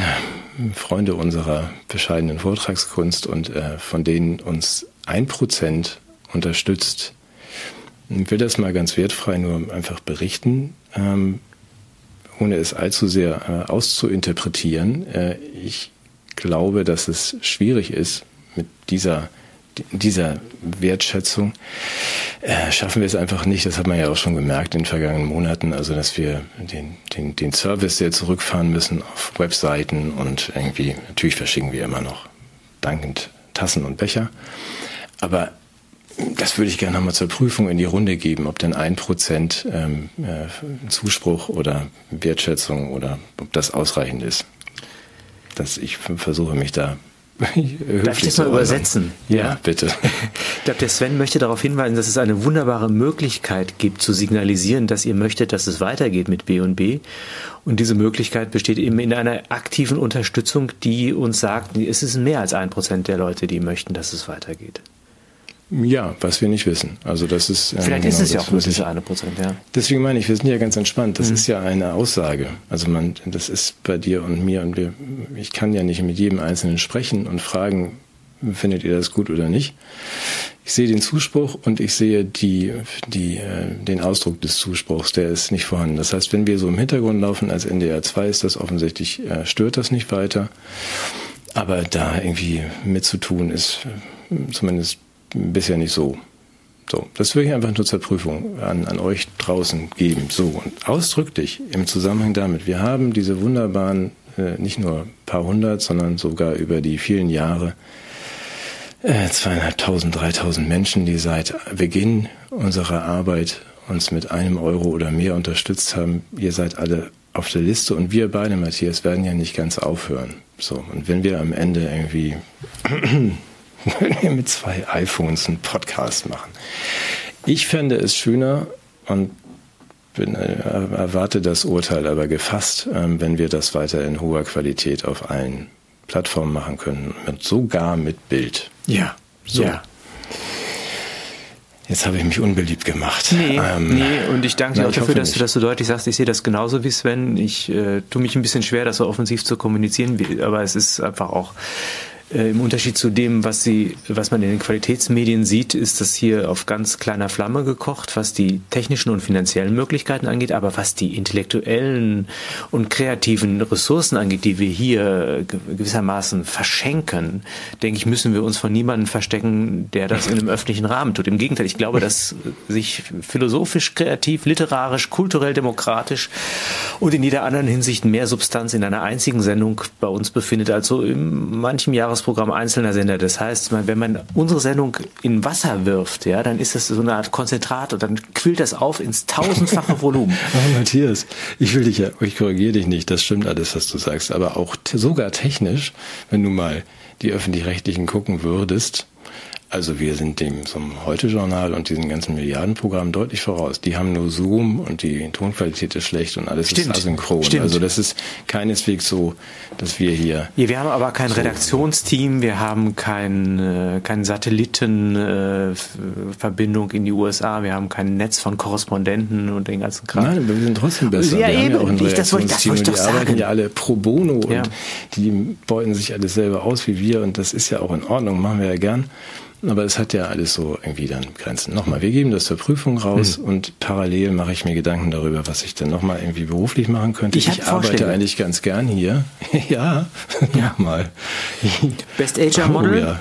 Freunde unserer bescheidenen Vortragskunst und äh, von denen uns ein Prozent unterstützt. Ich will das mal ganz wertfrei nur einfach berichten, ähm, ohne es allzu sehr äh, auszuinterpretieren. Ich glaube, dass es schwierig ist, mit dieser dieser Wertschätzung äh, schaffen wir es einfach nicht. Das hat man ja auch schon gemerkt in den vergangenen Monaten. Also, dass wir den, den, den Service sehr zurückfahren müssen auf Webseiten und irgendwie, natürlich verschicken wir immer noch dankend Tassen und Becher. Aber das würde ich gerne nochmal zur Prüfung in die Runde geben, ob denn ein Prozent ähm, äh, Zuspruch oder Wertschätzung oder ob das ausreichend ist. Dass ich versuche mich da Darf ich das mal übersetzen? Ja, ja, bitte. Ich glaube, der Sven möchte darauf hinweisen, dass es eine wunderbare Möglichkeit gibt, zu signalisieren, dass ihr möchtet, dass es weitergeht mit B&B. Und diese Möglichkeit besteht eben in einer aktiven Unterstützung, die uns sagt, es ist mehr als ein Prozent der Leute, die möchten, dass es weitergeht. Ja, was wir nicht wissen. Also das ist ähm, vielleicht genau, ist es ja auch nur diese eine Prozent. Ja. Deswegen meine ich, wir sind ja ganz entspannt. Das mhm. ist ja eine Aussage. Also man, das ist bei dir und mir und wir. Ich kann ja nicht mit jedem Einzelnen sprechen und fragen, findet ihr das gut oder nicht. Ich sehe den Zuspruch und ich sehe die, die, äh, den Ausdruck des Zuspruchs, der ist nicht vorhanden. Das heißt, wenn wir so im Hintergrund laufen als NDR 2, ist das offensichtlich, äh, stört das nicht weiter. Aber da irgendwie mitzutun ist äh, zumindest bisher nicht so. So, das würde ich einfach nur zur Prüfung an, an euch draußen geben. So, und ausdrücklich im Zusammenhang damit, wir haben diese wunderbaren, äh, nicht nur paar hundert, sondern sogar über die vielen Jahre äh, zweieinhalbtausend, dreitausend Menschen, die seit Beginn unserer Arbeit uns mit einem Euro oder mehr unterstützt haben. Ihr seid alle auf der Liste und wir beide, Matthias, werden ja nicht ganz aufhören. So, und wenn wir am Ende irgendwie mit zwei iPhones einen Podcast machen. Ich fände es schöner und bin, äh, erwarte das Urteil aber gefasst, äh, wenn wir das weiter in hoher Qualität auf allen Plattformen machen können, mit, sogar mit Bild. Ja, so. ja. Jetzt habe ich mich unbeliebt gemacht. Nee, ähm, nee und ich danke dir auch dafür, dass du das so deutlich sagst. Ich sehe das genauso wie Sven. Ich äh, tue mich ein bisschen schwer, das so offensiv zu kommunizieren, aber es ist einfach auch äh, Im Unterschied zu dem, was sie, was man in den Qualitätsmedien sieht, ist das hier auf ganz kleiner Flamme gekocht, was die technischen und finanziellen Möglichkeiten angeht, aber was die intellektuellen und kreativen Ressourcen angeht, die wir hier gewissermaßen verschenken, denke ich, müssen wir uns von niemandem verstecken, der das in einem <laughs> öffentlichen Rahmen tut. Im Gegenteil, ich glaube, dass sich philosophisch, kreativ, literarisch, kulturell, demokratisch und in jeder anderen Hinsicht mehr Substanz in einer einzigen Sendung bei uns befindet, als so in manchem Jahres Jahresprogramm einzelner Sender. Das heißt, wenn man unsere Sendung in Wasser wirft, ja, dann ist das so eine Art Konzentrat und dann quillt das auf ins tausendfache Volumen. <laughs> oh, Matthias, ich will dich ja, ich korrigiere dich nicht, das stimmt alles, was du sagst, aber auch sogar technisch, wenn du mal die öffentlich-rechtlichen gucken würdest, Also wir sind dem zum Heute-Journal und diesen ganzen Milliardenprogrammen deutlich voraus. Die haben nur Zoom und die Tonqualität ist schlecht und alles Stimmt. ist asynchron. Stimmt. Also das ist keineswegs so, dass wir hier Ja, wir haben aber kein Redaktionsteam, wir haben kein, äh, kein Satellitenverbindung in die USA, wir haben kein Netz von Korrespondenten und den ganzen Kram. Nein, wir sind trotzdem besser. Ja, wir eben. haben ja auch ein Ich- das wollte- das wollte ich und die doch arbeiten sagen. ja alle pro bono Ja. und die beuten sich alles selber aus wie wir und das ist ja auch in Ordnung, machen wir ja gern. Aber es hat ja alles so irgendwie dann Grenzen. Nochmal, wir geben das zur Prüfung raus Hm. und parallel mache ich mir Gedanken darüber, was ich dann nochmal irgendwie beruflich machen könnte. Ich hab arbeite eigentlich ganz gern hier. <laughs> ja, ja. <laughs> mal. Best Ager Model? Oh, ja.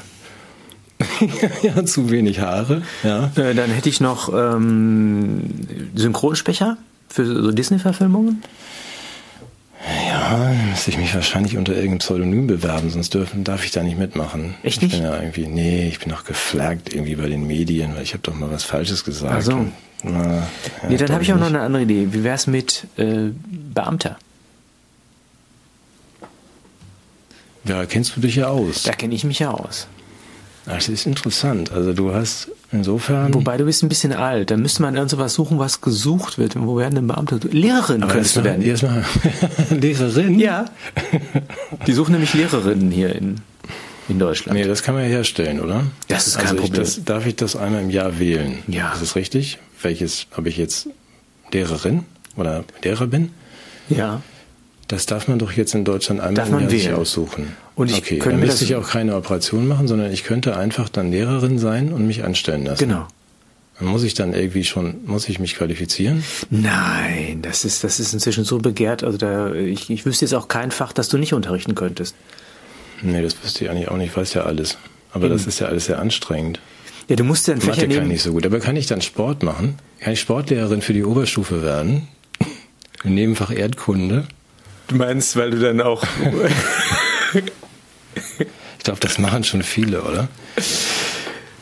<laughs> ja, zu wenig Haare. Ja. Äh, dann hätte ich noch ähm, Synchronsprecher für so Disney-Verfilmungen. Ja, müsste ich mich wahrscheinlich unter irgendeinem Pseudonym bewerben, sonst dürfen, darf ich da nicht mitmachen. Echt ich nicht? bin ja irgendwie, nee, ich bin auch geflaggt irgendwie bei den Medien, weil ich habe doch mal was Falsches gesagt. Ach so. Und, na, ja, nee, dann habe ich auch noch nicht. eine andere Idee. Wie wäre es mit äh, Beamter? Ja, kennst du dich ja aus. Da kenne ich mich ja aus. Das ist interessant. Also du hast insofern. Wobei du bist ein bisschen alt. Da müsste man irgend sowas suchen, was gesucht wird. Wo werden denn Beamte? Lehrerin aber könntest du werden. erstmal <laughs> Lehrerin? Ja. Die suchen nämlich Lehrerinnen hier in, in Deutschland. Nee, das kann man ja herstellen, oder? Das ist kein also ich Problem. Das, darf ich das einmal im Jahr wählen? Ja. Ist das richtig? Welches, ob ich jetzt Lehrerin oder Lehrer bin? Ja. Das darf man doch jetzt in Deutschland einmal Darf man sich aussuchen. Und ich okay, könnte dann müsste ich auch keine Operation machen, sondern ich könnte einfach dann Lehrerin sein und mich anstellen lassen. Genau. Dann muss ich dann irgendwie schon, muss ich mich qualifizieren? Nein, das ist, das ist inzwischen so begehrt. Also da, ich, ich wüsste jetzt auch kein Fach, das du nicht unterrichten könntest. Nee, das wüsste ich eigentlich auch nicht, ich weiß ja alles. Aber das ist ja alles sehr anstrengend. Ja, du musst ja ein Fächer Mathe kann ich nehmen. nicht so gut. Aber kann ich dann Sport machen? Kann ich Sportlehrerin für die Oberstufe werden? <laughs> Im Nebenfach Erdkunde? Du meinst, weil du dann auch. Ich glaube, das machen schon viele, oder?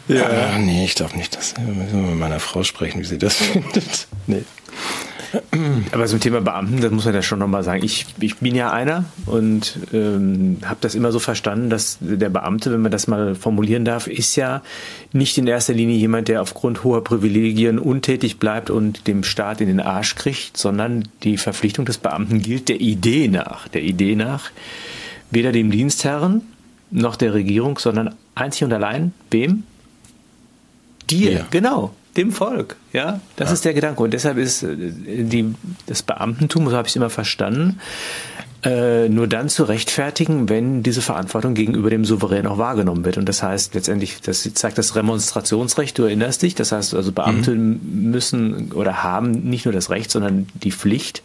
Ja. Ah, nee, ich glaube nicht. Das müssen wir mit meiner Frau sprechen, wie sie das <laughs> findet. Nee. Aber zum Thema Beamten, das muss man ja schon nochmal sagen. Ich, ich bin ja einer und ähm, habe das immer so verstanden, dass der Beamte, wenn man das mal formulieren darf, ist ja nicht in erster Linie jemand, der aufgrund hoher Privilegien untätig bleibt und dem Staat in den Arsch kriegt, sondern die Verpflichtung des Beamten gilt der Idee nach. Der Idee nach, weder dem Dienstherren noch der Regierung, sondern einzig und allein wem? Dir, Ja. genau, dem Volk. Ja, das ist der Gedanke. Und deshalb ist äh, die, das Beamtentum, so habe ich es immer verstanden, äh, nur dann zu rechtfertigen, wenn diese Verantwortung gegenüber dem Souverän auch wahrgenommen wird. Und das heißt letztendlich, das zeigt das Remonstrationsrecht, du erinnerst dich, das heißt also Beamte müssen oder haben nicht nur das Recht, sondern die Pflicht,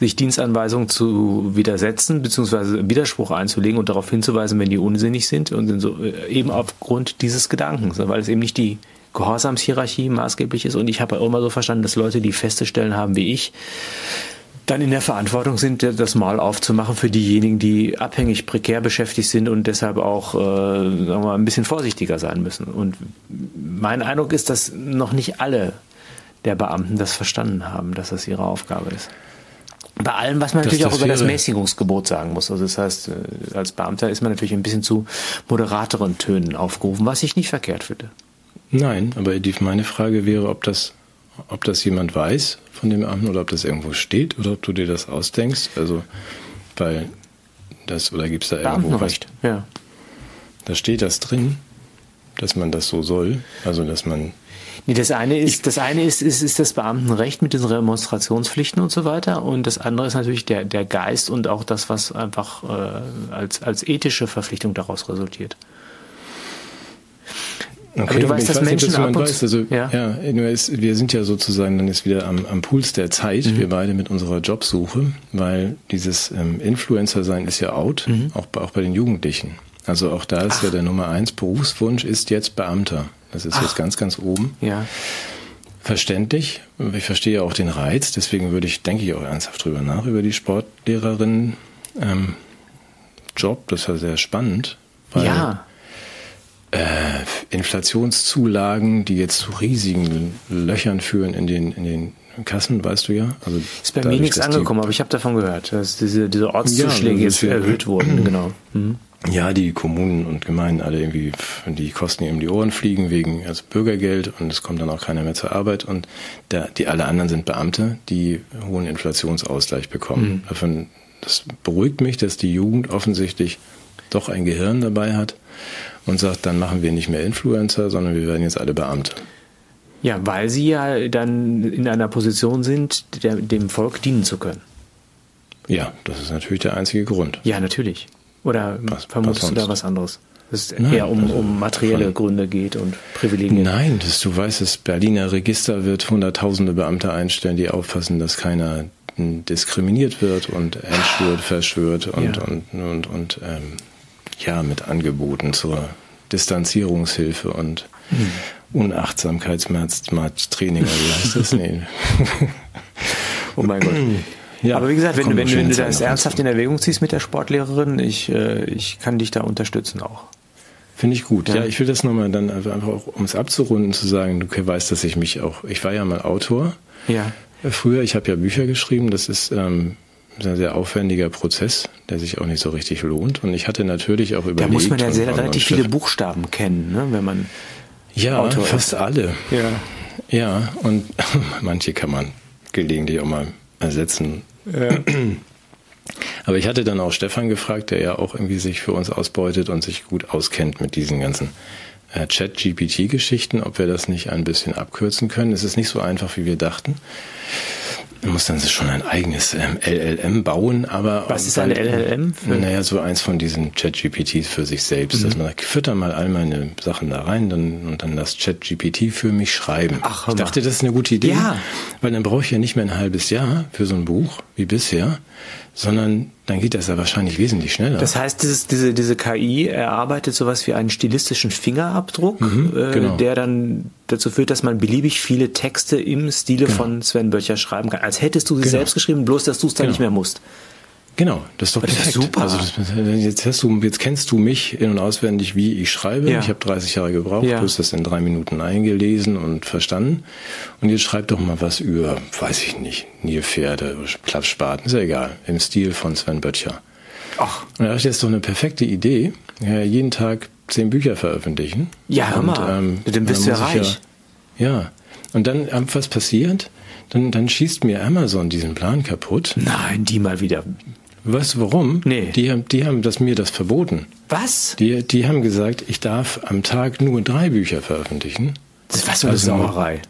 sich Dienstanweisungen zu widersetzen, beziehungsweise Widerspruch einzulegen und darauf hinzuweisen, wenn die unsinnig sind und so, äh, eben aufgrund dieses Gedankens, weil es eben nicht die Gehorsamshierarchie maßgeblich ist. Und ich habe auch immer so verstanden, dass Leute, die feste Stellen haben wie ich, dann in der Verantwortung sind, das Maul aufzumachen für diejenigen, die abhängig prekär beschäftigt sind und deshalb auch äh, sagen wir mal, ein bisschen vorsichtiger sein müssen. Und mein Eindruck ist, dass noch nicht alle der Beamten das verstanden haben, dass das ihre Aufgabe ist. Bei allem, was man Das- natürlich auch über das Mäßigungsgebot sagen muss. Also das heißt, äh, als Beamter ist man natürlich ein bisschen zu moderateren Tönen aufgerufen, was ich nicht verkehrt finde. Nein, aber die, meine Frage wäre, ob das, ob das jemand weiß von dem Beamten oder ob das irgendwo steht oder ob du dir das ausdenkst. Also, weil das, oder gibt es da irgendwo was? Beamtenrecht, ja. Da steht das drin, dass man das so soll. Also, dass man, Nee, das eine ist, das eine ist, ist, ist das Beamtenrecht mit diesen Remonstrationspflichten und so weiter. Und das andere ist natürlich der, der Geist und auch das, was einfach äh, als, als ethische Verpflichtung daraus resultiert. Okay, du weißt, dass weiß nicht, Menschen jemand ab und weiß. Also, Ja. ja, nur ist, wir sind ja sozusagen dann jetzt wieder am, am Puls der Zeit, Mhm. wir beide mit unserer Jobsuche, weil dieses ähm, Influencer-Sein ist ja out, Mhm. auch, bei- auch bei den Jugendlichen. Also auch da ist ja der Nummer eins Berufswunsch ist jetzt Beamter. Das ist jetzt ganz, ganz oben. Ja. Verständlich. Ich verstehe ja auch den Reiz. Deswegen würde ich, denke ich auch ernsthaft drüber nach, über die Sportlehrerin ähm, Job. Das ist ja sehr spannend. Weil ja. Äh, Inflationszulagen, die jetzt zu riesigen Löchern führen in den, in den Kassen, weißt du ja. Also Ist bei mir dadurch, nichts dass die- angekommen, aber ich habe davon gehört, dass diese, diese Ortszuschläge Ja, jetzt ja- erhöht wurden. Genau. Mhm. ja, die Kommunen und Gemeinden alle irgendwie, die Kosten ihm die Ohren fliegen wegen also Bürgergeld und es kommt dann auch keiner mehr zur Arbeit und der, die alle anderen sind Beamte, die hohen Inflationsausgleich bekommen. Mhm. Das beruhigt mich, dass die Jugend offensichtlich doch ein Gehirn dabei hat und sagt, dann machen wir nicht mehr Influencer, sondern wir werden jetzt alle Beamte. Ja, weil sie ja dann in einer Position sind, der, dem Volk dienen zu können. Ja, das ist natürlich der einzige Grund. Ja, natürlich. Oder was, vermutest was du da was anderes? Dass es Nein, eher um, also um materielle von, Gründe geht und Privilegien. Nein, das, du weißt, das Berliner Register wird hunderttausende Beamte einstellen, die aufpassen, dass keiner diskriminiert wird und entschwört, verschwört und, ja. und, und, und, und ähm, ja, mit Angeboten zur Distanzierungshilfe und hm. Unachtsamkeitsmaßtraining, wie heißt das? Nee. <laughs> oh mein Gott. Ja, aber wie gesagt, wenn, wenn, wenn du das ernsthaft in Erwägung ziehst mit der Sportlehrerin, ich, äh, ich kann dich da unterstützen auch. Finde ich gut. Ja. ja, ich will das nochmal dann einfach auch, um es abzurunden, zu sagen, du weißt, dass ich mich auch, ich war ja mal Autor. Ja. Früher, ich habe ja Bücher geschrieben, das ist ähm, ein sehr aufwendiger Prozess, der sich auch nicht so richtig lohnt. Und ich hatte natürlich auch überlegt... Da muss man ja sehr relativ viele Buchstaben kennen, ne, wenn man Ja, Autor fast ist. alle. Ja. Ja, und <laughs> manche kann man gelegentlich auch mal ersetzen. Ja. <clears throat> Aber ich hatte dann auch Stefan gefragt, der ja auch irgendwie sich für uns ausbeutet und sich gut auskennt mit diesen ganzen äh, Chat-GPT-Geschichten, ob wir das nicht ein bisschen abkürzen können. Es ist nicht so einfach, wie wir dachten. Man muss dann schon ein eigenes ähm, LLM bauen, aber. Was ist ein LLM? Für? Naja, so eins von diesen Chat-GPTs für sich selbst. Mhm. Dass man sagt, fütter mal all meine Sachen da rein dann, und dann lass Chat-GPT für mich schreiben. Ach, ich dachte, das ist eine gute Idee. Ja. Weil dann brauche ich ja nicht mehr ein halbes Jahr für so ein Buch wie bisher, sondern dann geht das ja wahrscheinlich wesentlich schneller. Das heißt, dieses, diese, diese KI erarbeitet sowas wie einen stilistischen Fingerabdruck, mhm, äh, genau. der dann dazu führt, dass man beliebig viele Texte im Stile genau. von Sven Böttcher schreiben kann. Als hättest du sie genau. selbst geschrieben, bloß dass du es dann genau. nicht mehr musst. Genau, das ist doch perfekt. Das ist super. Also das, jetzt, hast du, jetzt kennst du mich in- und auswendig, wie ich schreibe. Ja. Ich habe 30 Jahre gebraucht, ja. du hast das in drei Minuten eingelesen und verstanden. Und jetzt schreib doch mal was über, weiß ich nicht, Nilpferde, Klappspaten, ist ja egal, im Stil von Sven Böttcher. Ach. Und da dachte ich, das ist doch eine perfekte Idee. Ja, jeden Tag zehn Bücher veröffentlichen. Ja, hör mal. Ähm, dann bist du ja reich. Ja, ja. Und dann, ähm, was passiert? Dann, dann schießt mir Amazon diesen Plan kaputt. Nein, die mal wieder. Du warum? Nee. Die haben, die haben das mir das verboten. Was? Die, die haben gesagt, ich darf am Tag nur drei Bücher veröffentlichen. Das ist was für eine also Sauerei.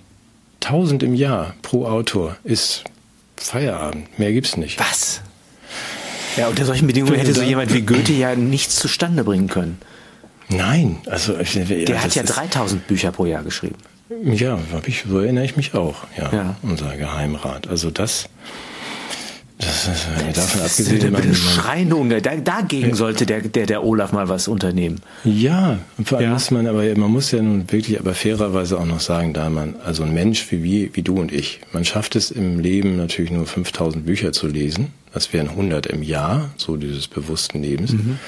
Tausend im Jahr pro Autor ist Feierabend. Mehr gibt's nicht. Was? Ja, unter solchen Bedingungen hätte so jemand wie Goethe ja nichts zustande bringen können. Nein, also der hat ja 3000 Bücher pro Jahr geschrieben. Ja, ich, so erinnere ich mich auch. Ja, ja. unser Geheimrat. Also das das ist, äh, davon das abgesehen, ist eine Beschreibung. Dagegen sollte der, der, der Olaf mal was unternehmen. Ja, vor allem ja. muss man aber, man muss ja nun wirklich aber fairerweise auch noch sagen, da man, also ein Mensch wie, wie, wie du und ich, man schafft es im Leben natürlich nur 5000 Bücher zu lesen. Das wären 100 im Jahr, so dieses bewussten Lebens. Mhm.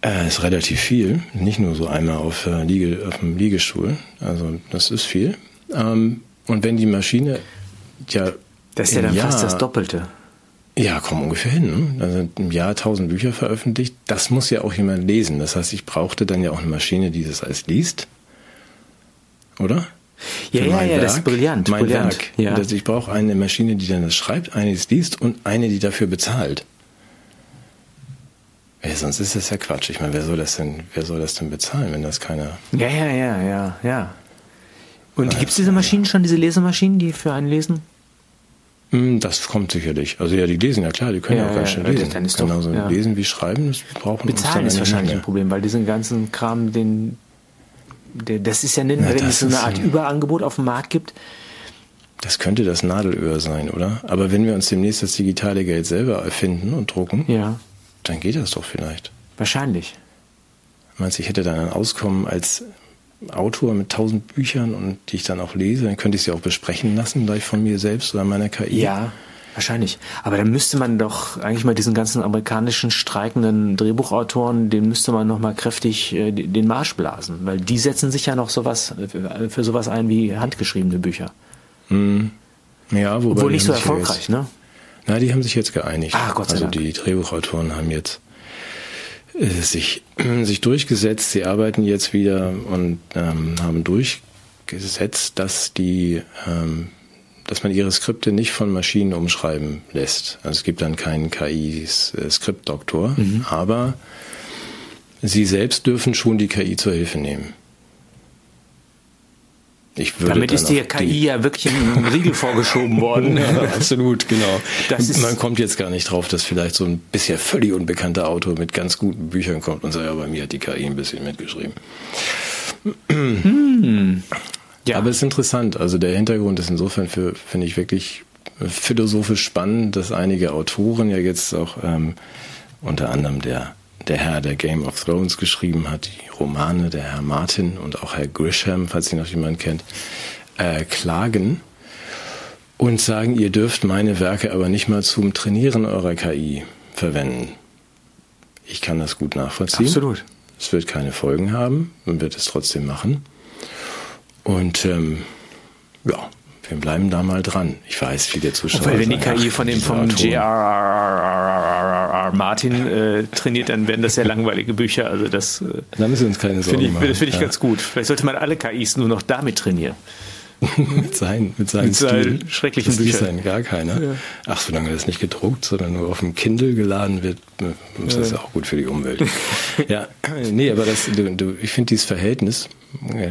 Äh, ist relativ viel, nicht nur so einmal auf, äh, Liege, auf dem Liegestuhl. Also das ist viel. Ähm, und wenn die Maschine ja das ist ja dann Jahr, fast das Doppelte. Ja, komm ungefähr hin. Ne? Also im Jahr 1000 Bücher veröffentlicht. Das muss ja auch jemand lesen. Das heißt, ich brauchte dann ja auch eine Maschine, die das alles liest. Oder? Ja, ja, ja, Werk, das ist brillant. Mein brillant. Werk. Ja. Also ich brauche eine Maschine, die dann das schreibt, eine, die es liest und eine, die dafür bezahlt. Ja, sonst ist das ja Quatsch. Ich meine, wer soll das denn, wer soll das denn bezahlen, wenn das keiner. Ja, ja, ja, ja, ja. Und gibt es diese Maschinen schon, diese Lesemaschinen, die für einen lesen? Hm, das kommt sicherlich. Also ja, die lesen ja klar, die können ja, auch ganz schnell lesen. Dann ist Genauso doch, ja. lesen wie schreiben, das brauchen Bezahlen ist wahrscheinlich ein Problem, weil diesen ganzen Kram, den, der, das ist ja nicht, Na, wenn es so eine Art ein, Überangebot auf dem Markt gibt. Das könnte das Nadelöhr sein, oder? Aber wenn wir uns demnächst das digitale Geld selber erfinden und drucken, ja. dann geht das doch vielleicht. Wahrscheinlich. Meinst du, ich hätte dann ein Auskommen als Autor mit tausend Büchern und die ich dann auch lese, dann könnte ich sie auch besprechen lassen, gleich von mir selbst oder meiner KI. Ja, wahrscheinlich. Aber dann müsste man doch eigentlich mal diesen ganzen amerikanischen streikenden Drehbuchautoren, den müsste man noch mal kräftig äh, den Marsch blasen, weil die setzen sich ja noch sowas äh, für sowas ein wie handgeschriebene Bücher. Hm. Ja, wobei Obwohl nicht so erfolgreich, jetzt, ne? Na, die haben sich jetzt geeinigt. Ah, Gott sei also Dank. die Drehbuchautoren haben jetzt sich, <clears throat> sich durchgesetzt. Sie arbeiten jetzt wieder und ähm, haben durchgesetzt, dass die, ähm, dass man ihre Skripte nicht von Maschinen umschreiben lässt. Also es gibt dann keinen KI-Skriptdoktor, mhm. aber sie selbst dürfen schon die KI zur Hilfe nehmen. Damit ist die KI die ja wirklich im Riegel vorgeschoben worden. <laughs> ja, absolut, genau. Man kommt jetzt gar nicht drauf, dass vielleicht so ein bisher völlig unbekannter Autor mit ganz guten Büchern kommt und sagt, ja, bei mir hat die KI ein bisschen mitgeschrieben. Hm. Ja. Aber es ist interessant. Also der Hintergrund ist insofern für, finde ich wirklich philosophisch spannend, dass einige Autoren ja jetzt auch ähm, unter anderem der der Herr, der Game of Thrones geschrieben hat, die Romane, der Herr Martin und auch Herr Grisham, falls ihn noch jemand kennt, äh, klagen und sagen, ihr dürft meine Werke aber nicht mal zum Trainieren eurer KI verwenden. Ich kann das gut nachvollziehen. Absolut. Es wird keine Folgen haben, man wird es trotzdem machen. Und ähm, ja, wir bleiben da mal dran. Ich weiß, viele Zuschauer. Weil wenn die KI von dem vom J.R.R. Martin äh, trainiert, dann werden das sehr langweilige Bücher. Also das. Äh, da müssen wir uns keine Sorgen ich, machen. Das finde ich ja. ganz gut. Vielleicht sollte man alle KIs nur noch damit trainieren. mit seinen, mit seinen, mit seinen schrecklichen das Büchern. gar keiner. Ja. Ach, solange das nicht gedruckt, sondern nur auf dem Kindle geladen wird, ist das ja. auch gut für die Umwelt. ja, nee, aber das, du, du, ich finde dieses Verhältnis,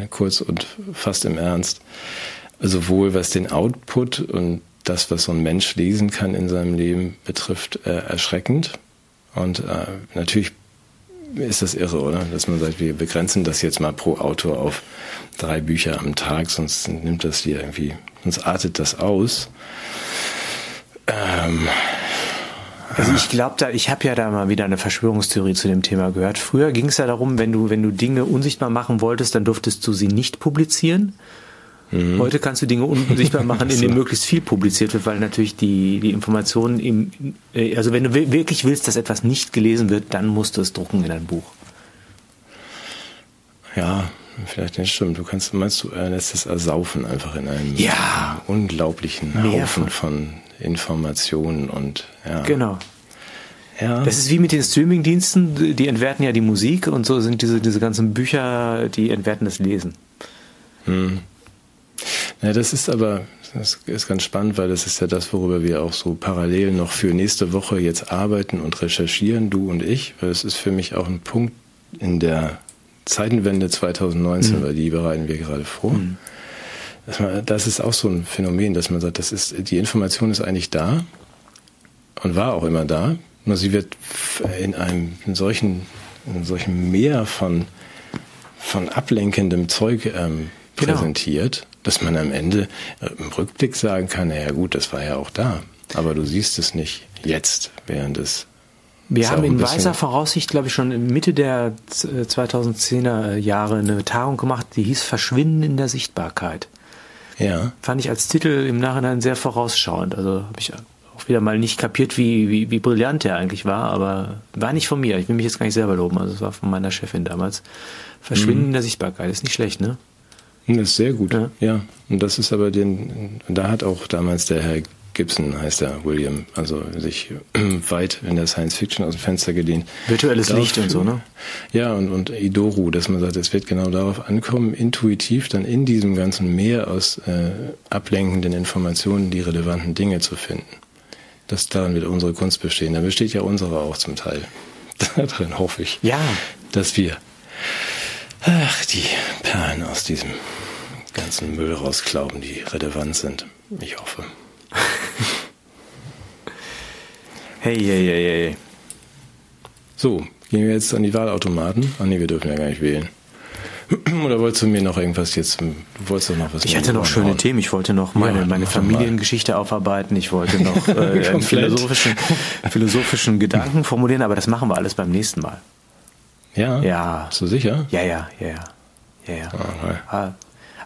kurz und fast im Ernst, sowohl was den Output und das, was so ein Mensch lesen kann in seinem Leben betrifft, äh, erschreckend. Und äh, natürlich ist das irre, oder? Dass man sagt, wir begrenzen das jetzt mal pro Autor auf drei Bücher am Tag, sonst nimmt das hier irgendwie, sonst artet das aus. Ähm, also ich glaube da, ich habe ja da mal wieder eine Verschwörungstheorie zu dem Thema gehört. Früher ging es ja darum, wenn du, wenn du Dinge unsichtbar machen wolltest, dann durftest du sie nicht publizieren. Mhm. Heute kannst du Dinge unsichtbar machen, <laughs> in denen möglichst viel publiziert wird, weil natürlich die, die Informationen im, äh, also wenn du wirklich willst, dass etwas nicht gelesen wird, dann musst du es drucken in ein Buch. Ja, vielleicht nicht stimmt. Du kannst, meinst du, er lässt es ersaufen einfach in einem ja. unglaublichen Haufen von Informationen und ja. Genau. Ja. Das ist wie mit den Streamingdiensten, die entwerten ja die Musik und so sind diese, diese ganzen Bücher, die entwerten das Lesen. Hm. Ja, das ist aber, das ist ganz spannend, weil das ist ja das, worüber wir auch so parallel noch für nächste Woche jetzt arbeiten und recherchieren, du und ich, weil es ist für mich auch ein Punkt in der Zeitenwende 2019, mhm. weil die bereiten wir gerade vor. Mhm. Das ist auch so ein Phänomen, dass man sagt, das ist, die Information ist eigentlich da und war auch immer da, nur sie wird in einem in solchen, in solchen Meer von, von ablenkendem Zeug ähm, genau. Dass man am Ende äh, im Rückblick sagen kann, naja gut, das war ja auch da. Aber du siehst es nicht jetzt, während es wir haben in weiser Voraussicht, glaube ich, schon Mitte der 2010er äh, Jahre eine Tagung gemacht, die hieß Verschwinden in der Sichtbarkeit. Ja. Fand ich als Titel im Nachhinein sehr vorausschauend. Also habe ich auch wieder mal nicht kapiert, wie, wie, wie brillant der eigentlich war, aber war nicht von mir. Ich will mich jetzt gar nicht selber loben. Also es war von meiner Chefin damals. Verschwinden mhm. in der Sichtbarkeit ist nicht schlecht, ne? Das ist sehr gut, ja. ja. Und das ist aber den, da hat auch damals der Herr Gibson, heißt er, William, also sich weit in der Science Fiction aus dem Fenster gelehnt. Virtuelles Darauf, Licht und so, ne? Ja, und, und Idoru, dass man sagt, es wird genau darauf ankommen, intuitiv dann in diesem ganzen Meer aus äh, ablenkenden Informationen die relevanten Dinge zu finden. Das daran wird unsere Kunst bestehen. Da besteht ja unsere auch zum Teil. <laughs> Darin hoffe ich, ja. dass wir Ach, die Perlen aus diesem ganzen Müll rausklauben, die relevant sind. Ich hoffe. <laughs> hey, hey, hey, hey. So, gehen wir jetzt an die Wahlautomaten? Ah nee, wir dürfen ja gar nicht wählen. <clears throat> Oder wolltest du mir noch irgendwas jetzt, wolltest noch was Ich hatte noch schöne hauen. Themen. Ich wollte noch meine, ja, meine Familiengeschichte aufarbeiten. Ich wollte noch <laughs> äh, einen philosophischen, <laughs> philosophischen Gedanken formulieren, aber das machen wir alles beim nächsten Mal. Ja? Ja. So sicher? Ja, ja, ja, ja. ja, ja. Okay. Ah,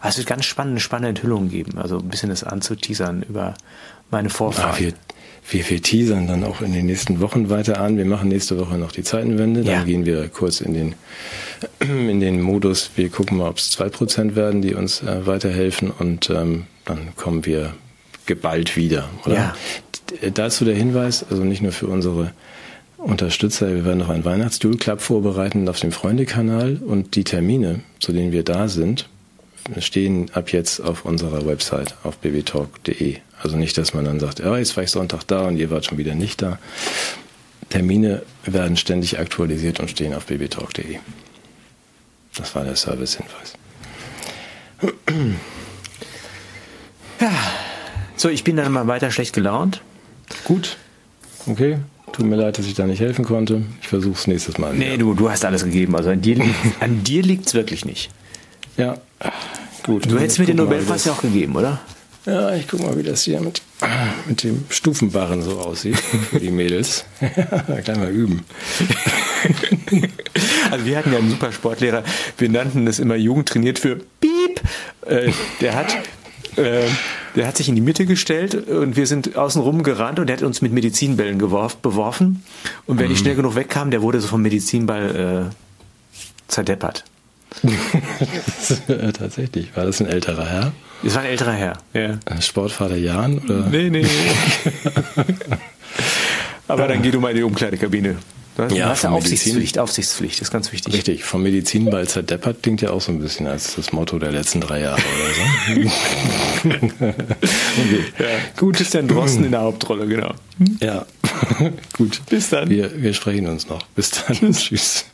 ah, es wird ganz spannende, spannende Enthüllungen geben. Also ein bisschen das anzuteasern über meine Vorfahren. Ah, wir, wir, wir teasern dann auch in den nächsten Wochen weiter an. Wir machen nächste Woche noch die Zeitenwende. Dann ja. gehen wir kurz in den, <clears throat> in den Modus. Wir gucken mal, ob es zwei Prozent werden, die uns äh, weiterhelfen. Und ähm, dann kommen wir geballt wieder. Oder? Ja. Dazu der Hinweis, also nicht nur für unsere Unterstützer. Wir werden noch einen Weihnachtsduel Club vorbereiten auf dem Freundekanal und die Termine, zu denen wir da sind, stehen ab jetzt auf unserer Website auf babytalk.de. Also nicht, dass man dann sagt, ja, jetzt war ich Sonntag da und ihr wart schon wieder nicht da. Termine werden ständig aktualisiert und stehen auf babytalk.de. Das war der Service-Hinweis. Ja. So, ich bin dann mal weiter schlecht gelaunt. Gut. Okay. Tut mir leid, dass ich da nicht helfen konnte. Ich versuche es nächstes Mal. Nee, du, du hast alles gegeben. Also an dir, <laughs> an dir liegt es wirklich nicht. Ja, gut. Du hättest mir den Nobelpreis ja auch gegeben, oder? Ja, ich guck mal, wie das hier mit, mit dem Stufenbarren so aussieht für <laughs> die Mädels. <laughs> da kann man üben. Also wir hatten ja einen super Sportlehrer, wir nannten das immer Jugend trainiert für Piep. Äh, der hat äh, der hat sich in die Mitte gestellt und wir sind außen rum gerannt und der hat uns mit Medizinbällen geworf, beworfen. Und wer mhm. nicht schnell genug wegkam, der wurde so vom Medizinball äh, zerdeppert. <laughs> Tatsächlich. War das ein älterer Herr? Es war ein älterer Herr, ja. Sportvater Jan? Oder? Nee, nee. <laughs> Aber dann geh du mal in die Umkleidekabine. Hast, ja, ja Aufsichtspflicht, Aufsichtspflicht, ist ganz wichtig. Richtig, vom Medizinball zerdeppert klingt ja auch so ein bisschen als das Motto der letzten drei Jahre oder so. <laughs> okay. ja, gut, Christian Drosten in der Hauptrolle, genau. Ja, <laughs> gut. Bis dann. Wir, wir sprechen uns noch. Bis dann. Tschüss.